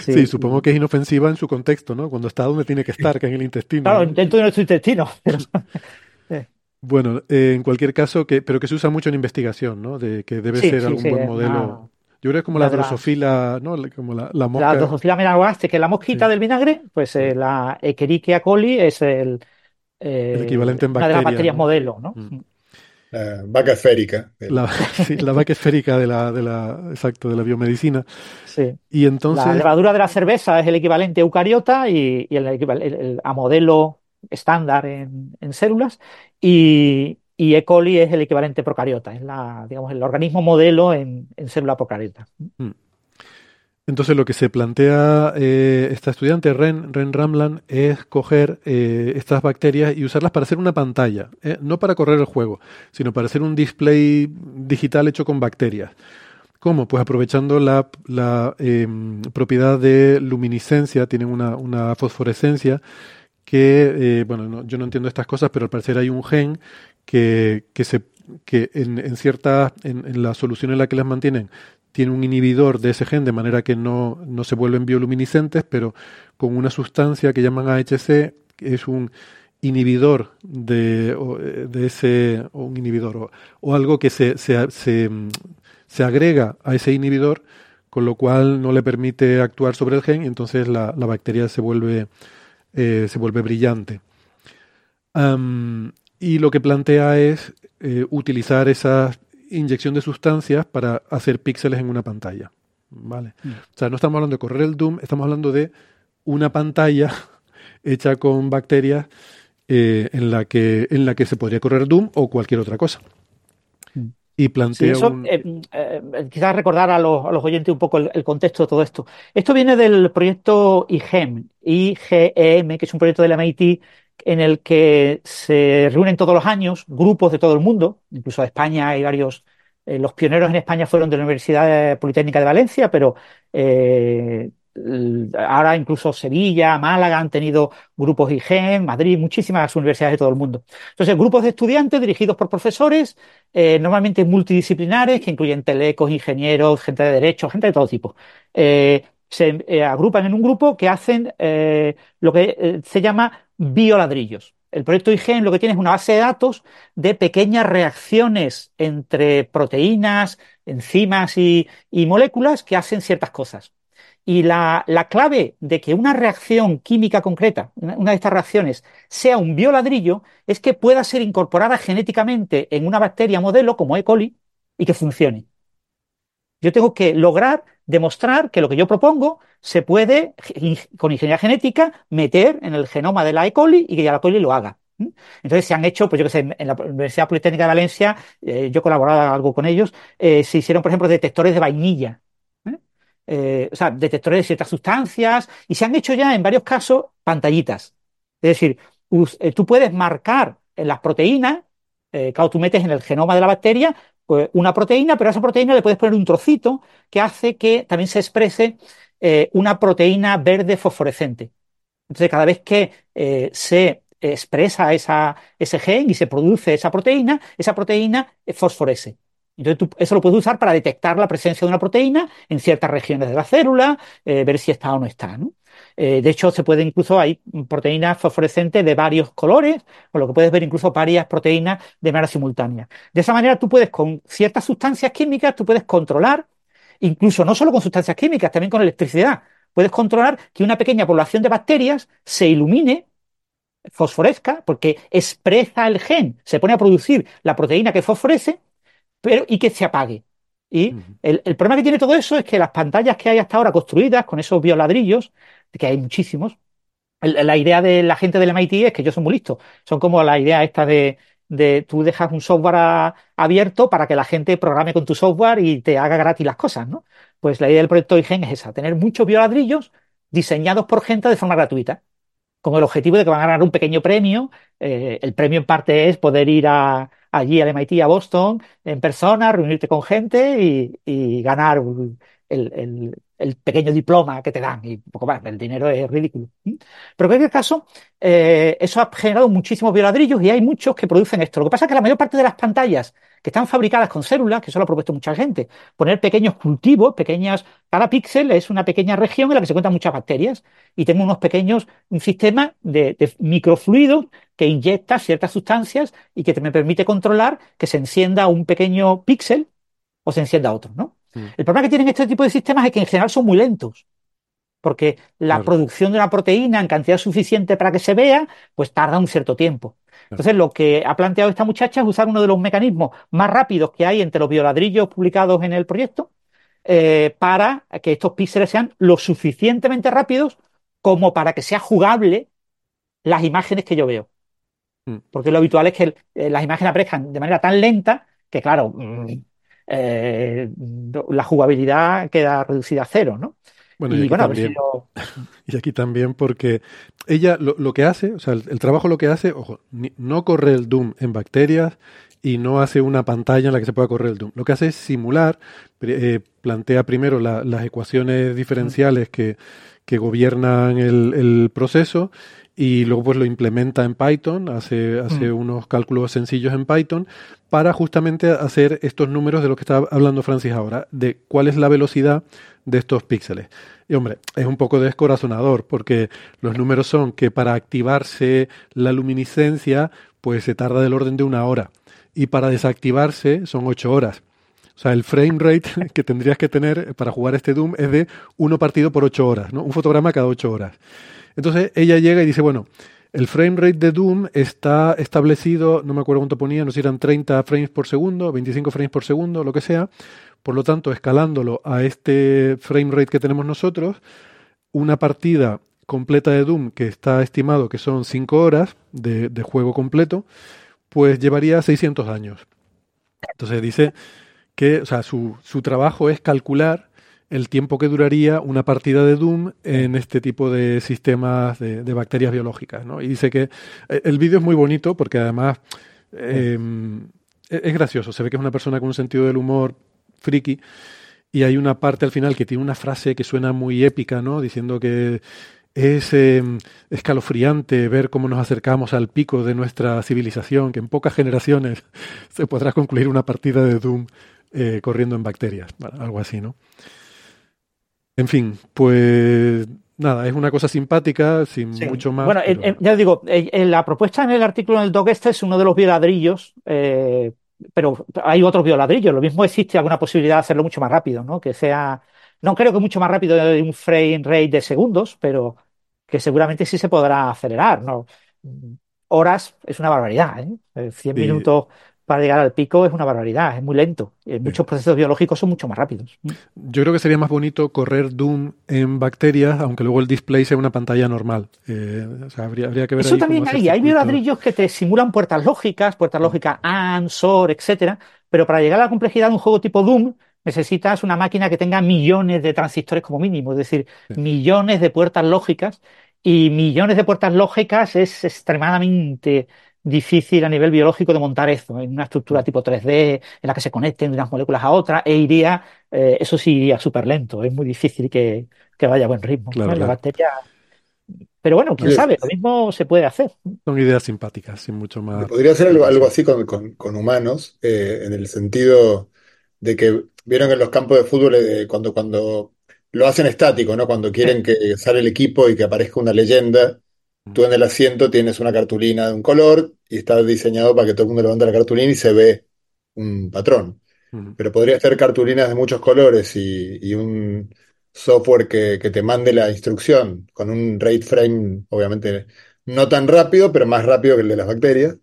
Sí, Sí, supongo que es inofensiva en su contexto, ¿no? Cuando está donde tiene que estar, que es en el intestino. Claro, ¿no? dentro de nuestro intestino. pero- Bueno, eh, en cualquier caso, que, pero que se usa mucho en investigación, ¿no? De que debe Sí, ser sí, algún sí, buen modelo. Yo creo que es como la las- drosofila, ¿no? Como la, la La mosca. Drosophila melanogaster, que es la mosquita Sí. del vinagre, pues eh, la Escherichia coli es el, eh, El equivalente en una de las bacterias, modelo, ¿no? Mm. La vaca esférica. La, sí, la vaca esférica de la, de la, exacto, de la biomedicina. Sí. Y La entonces, levadura de la cerveza es el equivalente eucariota y, y el, equival- el- el- a modelo estándar en, en células y, y E. coli es el equivalente procariota, es la, digamos, el organismo modelo en, en célula procariota. entonces lo que se plantea eh, esta estudiante, Ren, Ren Ramlan, es coger eh, estas bacterias y usarlas para hacer una pantalla, ¿eh? no para correr el juego, sino para hacer un display digital hecho con bacterias. ¿Cómo? Pues aprovechando la, la, eh, propiedad de luminiscencia, tienen una, una fosforescencia que, eh, bueno, no- yo no entiendo estas cosas, pero al parecer hay un gen que, que, se, que en, en cierta, en, en la solución en la que las mantienen, tiene un inhibidor de ese gen, de manera que no, no se vuelven bioluminiscentes, pero con una sustancia que llaman AHC, que es un inhibidor de, eh, de ese, o un inhibidor, o, algo que se, se, se, se agrega a ese inhibidor, con lo cual no le permite actuar sobre el gen, y entonces la, la bacteria se vuelve, eh, se vuelve brillante. Y lo que plantea es eh, utilizar esa inyección de sustancias para hacer píxeles en una pantalla. ¿Vale? Mm. O sea, no estamos hablando de correr el Doom, estamos hablando de una pantalla hecha con bacterias eh, en, la que, en la que se podría correr Doom o cualquier otra cosa. Y plantea Sí, eso, un... eh, eh, quizás recordar a los, a los oyentes un poco el, el contexto de todo esto. Esto viene del proyecto IGEM, IGEM, que es un proyecto del MIT en el que se reúnen todos los años grupos de todo el mundo, incluso de España hay varios, eh, los pioneros en España fueron de la Universidad Politécnica de Valencia, pero eh, ahora incluso Sevilla, Málaga han tenido grupos IGEM, Madrid, muchísimas universidades de todo el mundo. Entonces, grupos de estudiantes dirigidos por profesores, eh, normalmente multidisciplinares, que incluyen telecos, ingenieros, gente de derecho, gente de todo tipo. Eh, se eh, agrupan en un grupo que hacen lo que se llama bioladrillos. El proyecto IGEM lo que tiene es una base de datos de pequeñas reacciones entre proteínas, enzimas y moléculas que hacen ciertas cosas. Y la, la clave de que una reacción química concreta, una, de estas reacciones, sea un bioladrillo, es que pueda ser incorporada genéticamente en una bacteria modelo como E. coli y que funcione. Yo tengo que lograr demostrar que lo que yo propongo se puede, con ingeniería genética, meter en el genoma de la E. coli y que ya la E. coli lo haga. Entonces se han hecho, pues yo que sé, en la Universidad Politécnica de Valencia, eh, yo colaboraba algo con ellos, eh, se hicieron, por ejemplo, detectores de vainilla. ¿Eh? O sea, detectores de ciertas sustancias, y se han hecho ya en varios casos pantallitas. Es decir, eh, tú puedes marcar en las proteínas, eh, claro, tú metes en el genoma de la bacteria pues, una proteína, pero a esa proteína le puedes poner un trocito que hace que también se exprese eh, una proteína verde fosforescente. Entonces, cada vez que se expresa esa, ese gen y se produce esa proteína, esa proteína fosforece. Entonces, tú eso lo puedes usar para detectar la presencia de una proteína en ciertas regiones de la célula, eh, ver si está o no está, ¿no? Eh, de hecho, se puede incluso, hay proteínas fosforescentes de varios colores, con lo que puedes ver incluso varias proteínas de manera simultánea. De esa manera, tú puedes, con ciertas sustancias químicas, tú puedes controlar, incluso no solo con sustancias químicas, también con electricidad, puedes controlar que una pequeña población de bacterias se ilumine, fosforezca, porque expresa el gen, se pone a producir la proteína que fosforece, pero y que se apague. Y el, el problema que tiene todo eso es que las pantallas que hay hasta ahora construidas con esos bioladrillos, que hay muchísimos, el- la idea de la gente del MIT es que ellos son muy listos. Son como la idea esta de, de tú dejas un software a- abierto para que la gente programe con tu software y te haga gratis las cosas, ¿no? Pues la idea del proyecto IGEN es esa, tener muchos bioladrillos diseñados por gente de forma gratuita con el objetivo de que van a ganar un pequeño premio. Eh, el premio en parte es poder ir a, allí al MIT, a Boston, en persona, reunirte con gente y, ganar el- el pequeño diploma que te dan y poco más. El dinero es ridículo. Pero en cualquier caso, eh, eso ha generado muchísimos bioladrillos y hay muchos que producen esto. Lo que pasa es que la mayor parte de las pantallas que están fabricadas con células, que eso lo ha propuesto mucha gente, poner pequeños cultivos, pequeñas, cada píxel es una pequeña región en la que se encuentran muchas bacterias y tengo unos pequeños, un sistema de, microfluidos que inyecta ciertas sustancias y que me permite controlar que se encienda un pequeño píxel o se encienda otro, ¿no? Mm. El problema que tienen este tipo de sistemas es que en general son muy lentos, porque la Claro. producción de una proteína en cantidad suficiente para que se vea, pues tarda un cierto tiempo. Entonces, lo que ha planteado esta muchacha es usar uno de los mecanismos más rápidos que hay entre los bioladrillos publicados en el proyecto eh, para que estos píxeles sean lo suficientemente rápidos como para que sea jugable las imágenes que yo veo. Mm. Porque lo habitual es que el- eh, las imágenes aparezcan de manera tan lenta que, claro, mm, eh, la jugabilidad queda reducida a cero, ¿no? Bueno, y y aquí bueno, si también. lo- Y aquí también porque ella lo, lo que hace, o sea, el, el trabajo lo que hace, ojo, ni- no corre el Doom en bacterias y no hace una pantalla en la que se pueda correr el Doom. Lo que hace es simular, eh, plantea primero la- las ecuaciones diferenciales que, que gobiernan el, el proceso y luego pues lo implementa en Python, hace, hace Mm. unos cálculos sencillos en Python para justamente hacer estos números de los que está hablando Francis ahora, de cuál es la velocidad de estos píxeles. Y hombre, es un poco descorazonador porque los números son que para activarse la luminiscencia pues se tarda del orden de una hora y para desactivarse son ocho horas. O sea, el frame rate que tendrías que tener para jugar este Doom es de uno partido por ocho horas, ¿no? Un fotograma cada ocho horas. Entonces ella llega y dice, bueno, el frame rate de Doom está establecido, no me acuerdo cuánto ponía, no sé si eran 30 frames por segundo, 25 frames por segundo, lo que sea. Por lo tanto, escalándolo a este frame rate que tenemos nosotros, una partida completa de Doom, que está estimado que son 5 horas de, de juego completo, pues llevaría 600 años. Entonces dice que o sea, su, su trabajo es calcular el tiempo que duraría una partida de Doom en este tipo de sistemas de, de bacterias biológicas. ¿no? Y dice que eh, el vídeo es muy bonito porque además eh, es gracioso. Se ve que es una persona con un sentido del humor friki. Y hay una parte al final que tiene una frase que suena muy épica, ¿no? Diciendo que es eh, escalofriante ver cómo nos acercamos al pico de nuestra civilización, que en pocas generaciones se podrá concluir una partida de Doom eh, corriendo en bacterias, algo así, ¿no? En fin, pues nada, es una cosa simpática, sin Sí. mucho más. Bueno, pero- eh, eh, ya os digo, eh, la propuesta en el artículo en el doc este es uno de los bioladrillos, eh, pero hay otros bioladrillos. Lo mismo existe alguna posibilidad de hacerlo mucho más rápido, ¿no? Que sea, no creo que mucho más rápido de un frame rate de segundos, pero que seguramente sí se podrá acelerar, ¿no? Mm, Horas es una barbaridad, ¿eh? Eh, 100 Sí. minutos para llegar al pico es una barbaridad, es muy lento. Eh, Muchos procesos biológicos son mucho más rápidos. Yo creo que sería más bonito correr Doom en bacterias, aunque luego el display sea una pantalla normal. Eh, o sea, habría, habría que ver Eso ahí también hay, hay bioladrillos que te simulan puertas lógicas, puertas lógicas AND, SOR, etcétera, pero para llegar a la complejidad de un juego tipo Doom necesitas una máquina que tenga millones de transistores como mínimo, es decir, millones de puertas lógicas y millones de puertas lógicas es extremadamente difícil a nivel biológico de montar eso en una estructura tipo 3D en la que se conecten unas moléculas a otras e iría, eh, eso sí iría súper lento, es muy difícil que, que vaya a buen ritmo. Claro, ¿no? La bacteria... Pero bueno, quién Oye, sabe, lo mismo se puede hacer. Son ideas simpáticas, sin mucho más. podría hacer algo, algo así con, con- con humanos, eh, en el sentido de que vieron en los campos de fútbol eh, cuando, cuando lo hacen estático, ¿no? Cuando quieren que sale el equipo y que aparezca una leyenda, tú en el asiento tienes una cartulina de un color y está diseñado para que todo el mundo levante la cartulina y se ve un patrón. Pero podría ser cartulinas de muchos colores y, y un software que, que te mande la instrucción con un rate frame, obviamente no tan rápido, pero más rápido que el de las bacterias,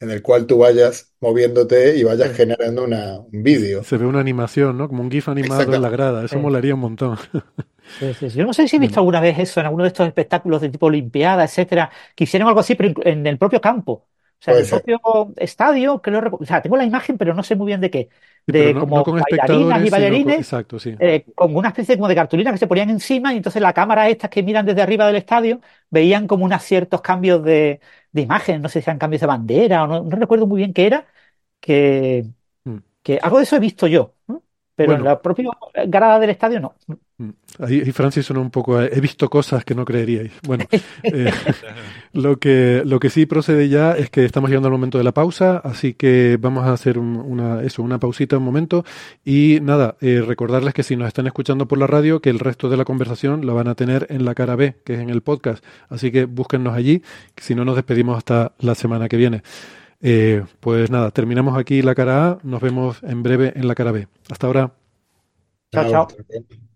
en el cual tú vayas moviéndote y vayas Sí. generando una, un vídeo. Se ve una animación, ¿no? Como un GIF animado en la grada. Eso Sí. molaría un montón. Sí, sí, sí. Yo no sé si he visto alguna vez eso en alguno de estos espectáculos de tipo Olimpiada, etcétera, que hicieron algo así, pero en el propio campo. O sea, en el propio estadio, creo, o sea, tengo la imagen, pero no sé muy bien de qué. De no, como no con bailarinas y sino con- bailarines, Exacto, sí. eh, con una especie como de cartulina que se ponían encima y entonces la cámara estas que miran desde arriba del estadio veían como unos ciertos cambios de, de imagen, no sé si eran cambios de bandera o no, no recuerdo muy bien qué era, que, Mm. que algo de eso he visto yo, ¿no? Pero en Bueno. la propia grada del estadio no. Mm. Ahí, Francis sonó un poco. a, He visto cosas que no creeríais. Bueno, eh, lo, que, lo que sí procede ya es que estamos llegando al momento de la pausa, así que vamos a hacer un- una, eso, una pausita un momento. Y nada, eh, recordarles que si nos están escuchando por la radio, que el resto de la conversación la van a tener en la cara B, que es en el podcast. Así que búsquennos allí, si no nos despedimos hasta la semana que viene. Eh, pues nada, terminamos aquí la cara A, nos vemos en breve en la cara B. Hasta ahora. Chao, chao. chao.